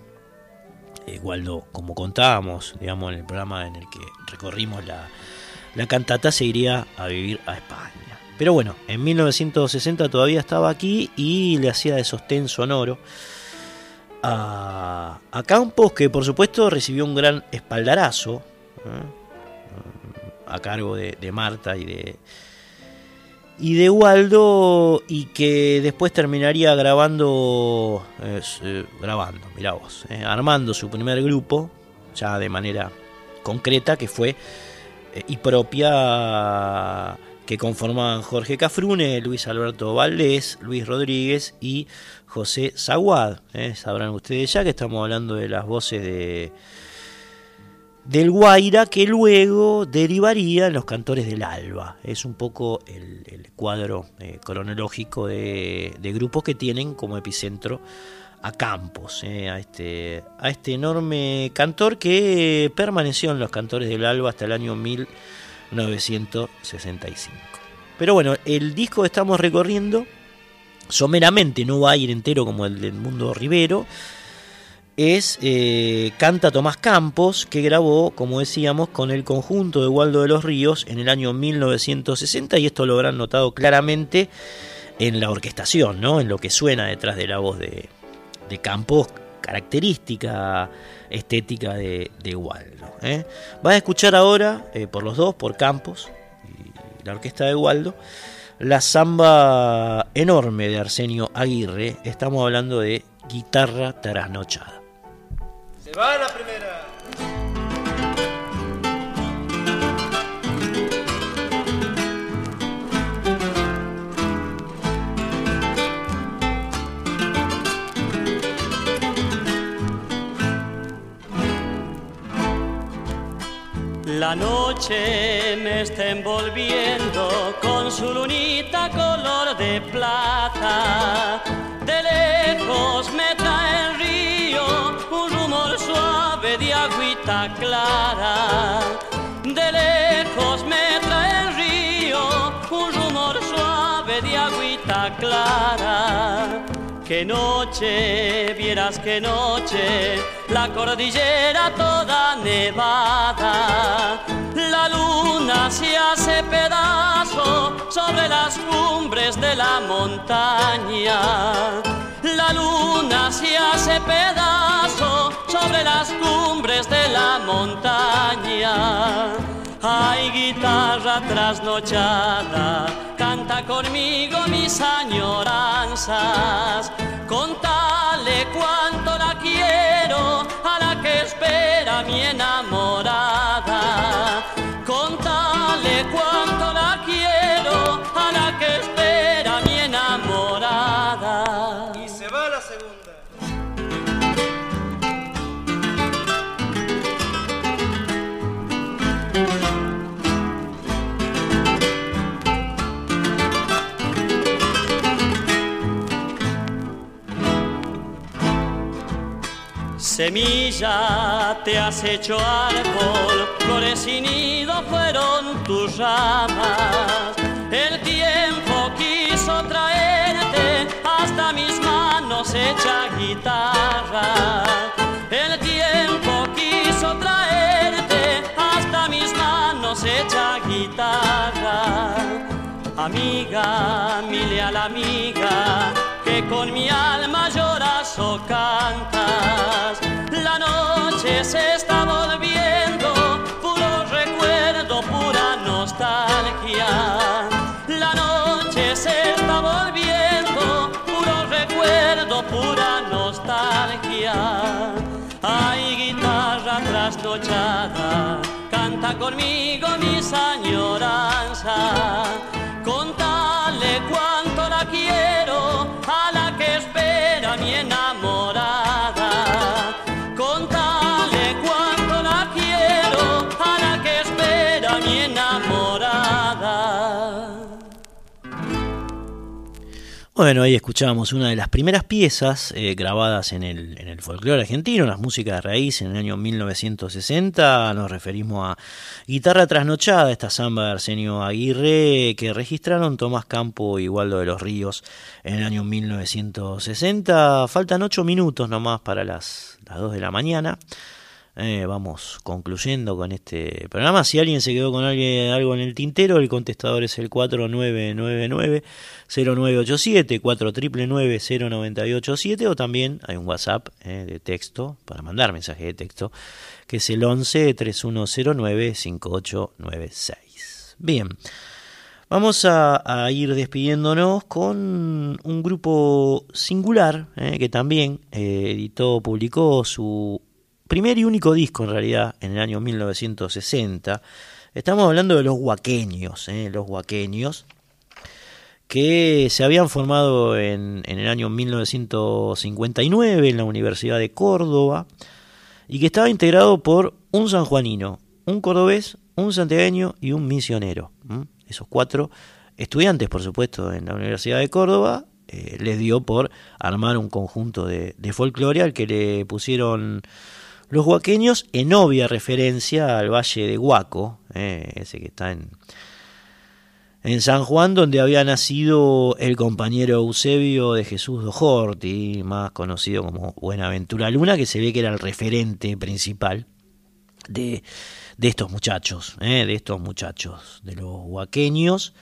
[SPEAKER 4] eh, Waldo, como contábamos, digamos, en el programa en el que recorrimos la, la cantata, se iría a vivir a España. Pero bueno, en 1960 todavía estaba aquí y le hacía de sostén sonoro a, a Campos, que por supuesto recibió un gran espaldarazo ¿eh? a cargo de, de Marta y de, y de Waldo y que después terminaría grabando eh, eh, grabando mira vos eh, armando su primer grupo ya de manera concreta que fue y propia que conformaban Jorge Cafrune, Luis Alberto Valdés, Luis Rodríguez y José Zaguad. ¿eh? Sabrán ustedes ya que estamos hablando de las voces de del Guaira que luego derivaría en los cantores del Alba. Es un poco el, cuadro eh, cronológico de, de, grupos que tienen como epicentro a Campos, eh, a, este, a este enorme cantor que permaneció en los cantores del Alba hasta el año 1965. Pero bueno, el disco que estamos recorriendo someramente no va a ir entero como el del Mundo Rivero es eh, Canta Tomás Campos, que grabó, como decíamos, con el conjunto de Waldo de los Ríos en el año 1960, y esto lo habrán notado claramente en la orquestación, ¿no? en lo que suena detrás de la voz de, de Campos, característica estética de, de Waldo. ¿eh? Vas a escuchar ahora, eh, por los dos, por Campos y la orquesta de Waldo, la samba enorme de Arsenio Aguirre, estamos hablando de guitarra trasnochada.
[SPEAKER 9] Se va la primera.
[SPEAKER 8] La noche me está envolviendo con su lunita color de plata. De lejos me trae el río un rumor suave de agüita clara. De lejos me trae el río un rumor suave de agüita clara. Qué noche, vieras qué noche, la cordillera toda nevada. La luna se hace pedazo sobre las cumbres de la montaña. La luna se hace pedazo sobre las cumbres de la montaña. Hay guitarra trasnochada, canta conmigo mis añoranzas. Contale cuánto la quiero a la que espera mi enamorada. Semilla te has hecho árbol, flores y nido fueron tus ramas. El tiempo quiso traerte hasta mis manos hecha guitarra. El tiempo quiso traerte hasta mis manos hecha guitarra. Amiga, mi leal amiga, que con mi alma lloras cantas. La noche se está volviendo puro recuerdo, pura nostalgia. La noche se está volviendo puro recuerdo, pura nostalgia. Hay guitarra trasnochada, canta conmigo mis añoranzas.
[SPEAKER 4] Bueno, ahí escuchábamos una de las primeras piezas eh, grabadas en el, en el folclore argentino, las músicas de raíz en el año 1960. Nos referimos a Guitarra Trasnochada, esta samba de Arsenio Aguirre, que registraron Tomás Campo y Waldo de los Ríos en el año 1960. Faltan ocho minutos nomás para las, las 2 de la mañana. Eh, vamos concluyendo con este programa. Si alguien se quedó con alguien, algo en el tintero, el contestador es el 4999-0987, 4999-0987, o también hay un WhatsApp eh, de texto para mandar mensaje de texto, que es el 11-3109-5896. Bien. Vamos a, ir despidiéndonos con un grupo singular eh, que también editó, publicó su primer y único disco en realidad en el año 1960. Estamos hablando de los huaqueños, ¿eh? los huaqueños, que se habían formado en, en, el año 1959 en la Universidad de Córdoba y que estaba integrado por un sanjuanino, un cordobés, un santiagueño y un misionero. Esos cuatro estudiantes, por supuesto, en la Universidad de Córdoba, eh, les dio por armar un conjunto de, de folclore al que le pusieron los huaqueños en obvia referencia al valle de Huaco, eh, ese que está en, San Juan, donde había nacido el compañero Eusebio de Jesús Dojorti, más conocido como Buenaventura Luna, que se ve que era el referente principal de, estos muchachos, eh, de estos muchachos, de los huaqueños,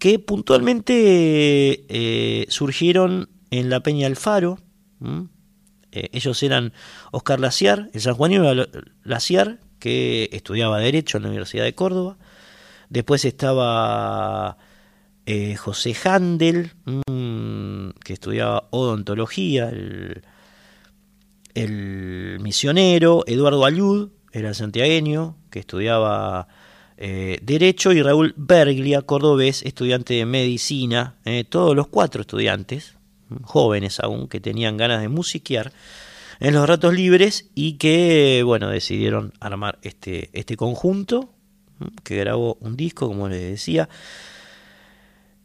[SPEAKER 4] que puntualmente eh, surgieron en la Peña Alfaro. Eh, ellos eran Oscar Laciar, el sanjuanino Laciar, que estudiaba Derecho en la Universidad de Córdoba. Después estaba eh, José Handel, mmm, que estudiaba odontología, el, misionero. Eduardo Alud, era santiagueño, que estudiaba eh, Derecho. Y Raúl Berglia, cordobés, estudiante de medicina. Todos los cuatro estudiantes jóvenes aún que tenían ganas de musiquear en los ratos libres y que bueno decidieron armar este, este conjunto que grabó un disco como les decía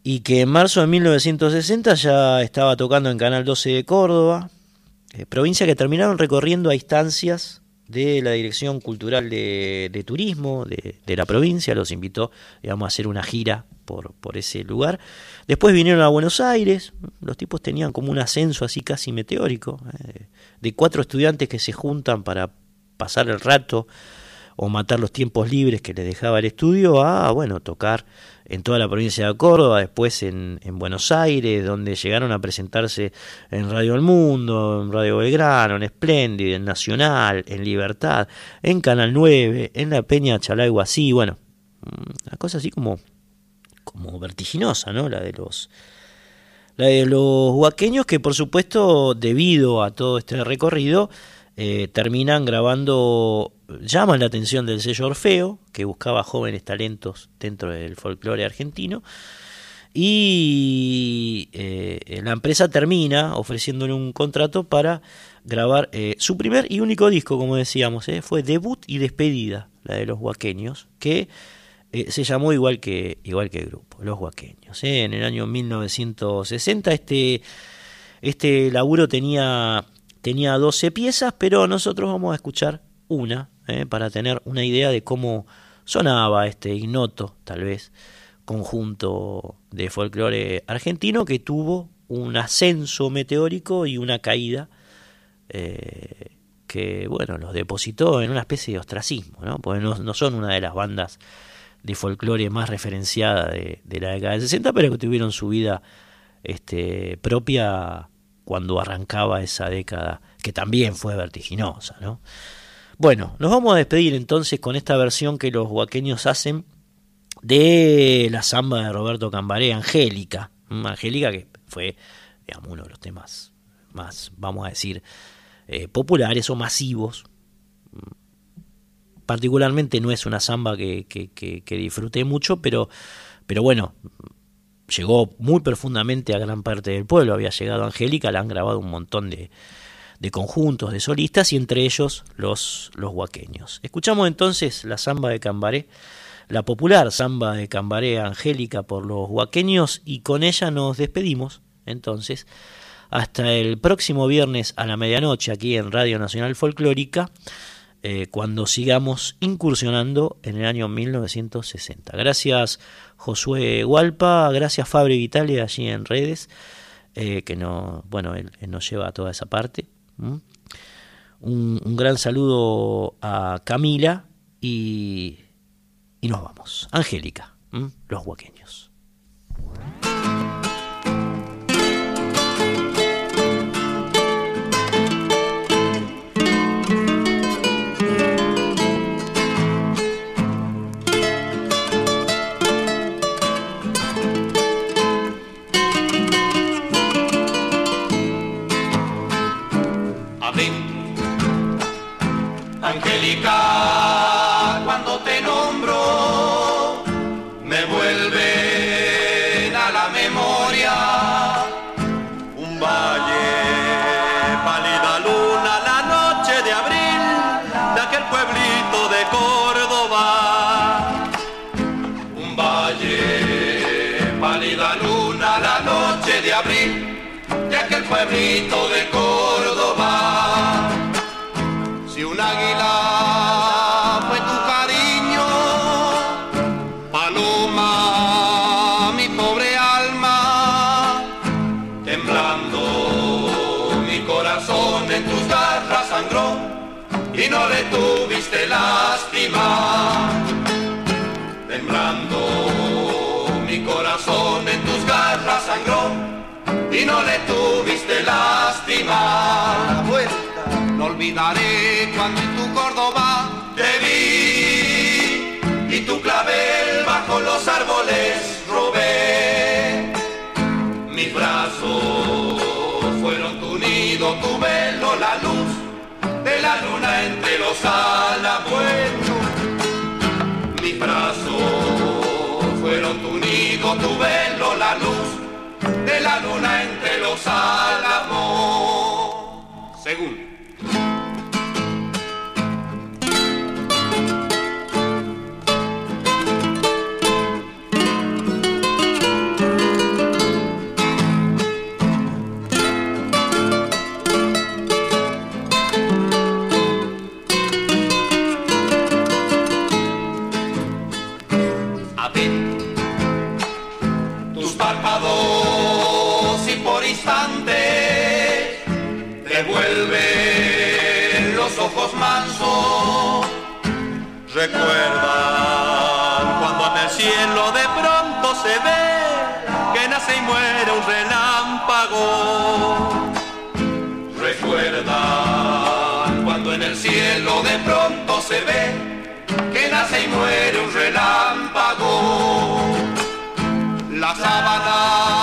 [SPEAKER 4] y que en marzo de 1960 ya estaba tocando en Canal 12 de Córdoba, eh, provincia que terminaron recorriendo a instancias de la Dirección Cultural de, Turismo de, la provincia, los invitó digamos, a hacer una gira por, por ese lugar. Después vinieron a Buenos Aires, los tipos tenían como un ascenso así casi meteórico, eh, de cuatro estudiantes que se juntan para pasar el rato o matar los tiempos libres que les dejaba el estudio a, bueno, tocar en toda la provincia de Córdoba, después en, en, Buenos Aires, donde llegaron a presentarse en Radio El Mundo, en Radio Belgrano, en Espléndido, en Nacional, en Libertad, en Canal 9, en la Peña Chalay así, bueno, mm, una cosa así como, como vertiginosa, ¿no? La de los la de los huaqueños que por supuesto debido a todo este recorrido eh, terminan grabando, llaman la atención del sello Orfeo, que buscaba jóvenes talentos dentro del folclore argentino, y eh, la empresa termina ofreciéndole un contrato para grabar eh, su primer y único disco, como decíamos, fue debut y despedida, la de los huaqueños, que se llamó igual que, igual que el grupo, los huaqueños. En el año 1960 este, este laburo tenía tenía 12 piezas, pero nosotros vamos a escuchar una eh, para tener una idea de cómo sonaba este ignoto, tal vez, conjunto de folclore argentino que tuvo un ascenso meteórico y una caída eh, que, bueno, los depositó en una especie de ostracismo, ¿no? Porque no, son una de las bandas de folclore más referenciada de, de, la década del 60, pero que tuvieron su vida este, propia cuando arrancaba esa década, que también fue vertiginosa, ¿no? Bueno, nos vamos a despedir entonces con esta versión que los huaqueños hacen de la samba de Roberto Cambaré, Angélica. Angélica que fue, digamos, uno de los temas más, vamos a decir, eh, populares o masivos. Particularmente no es una samba que, que, que disfruté mucho, pero, pero bueno, llegó muy profundamente a gran parte del pueblo, había llegado Angélica, la han grabado un montón de, de conjuntos, de solistas, y entre ellos los, los huaqueños. Escuchamos entonces la samba de Cambaré, la popular samba de Cambaré Angélica por los huaqueños, y con ella nos despedimos entonces hasta el próximo viernes a la medianoche aquí en Radio Nacional Folclórica. Eh, cuando sigamos incursionando en el año 1960. Gracias Josué Hualpa, gracias Fabri Vitale allí en redes, eh, que no, bueno, nos lleva a toda esa parte. Un, gran saludo a Camila y, y nos vamos. Angélica, los huaqueños.
[SPEAKER 10] No le tuviste lástima. No olvidaré cuando en tu Córdoba te vi y tu clavel bajo los árboles robé. Mis brazos fueron tu nido, tu velo, la luz de la luna entre los álamos. Mis brazos fueron tu nido, tu velo, la luz de la luna entre los álamos. recuerdan cuando en el cielo de pronto se ve que nace y muere un relámpago. Recuerdan cuando en el cielo de pronto se ve que nace y muere un relámpago. La sábana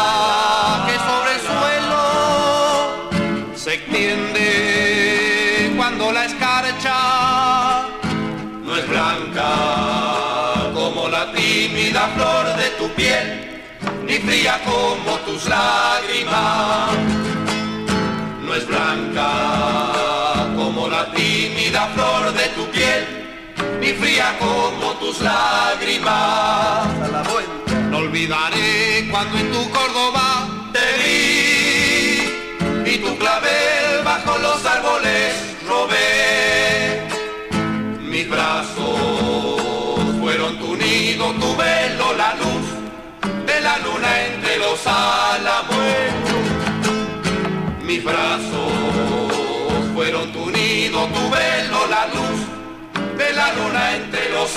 [SPEAKER 10] flor de tu piel, ni fría como tus lágrimas. No es blanca como la tímida flor de tu piel ni fría como tus lágrimas. No olvidaré cuando en tu Córdoba te vi y tu clavel bajo los árboles robé. Mis brazos álamos. Mis brazos fueron tu nido, tu velo, la luz de la luna entre los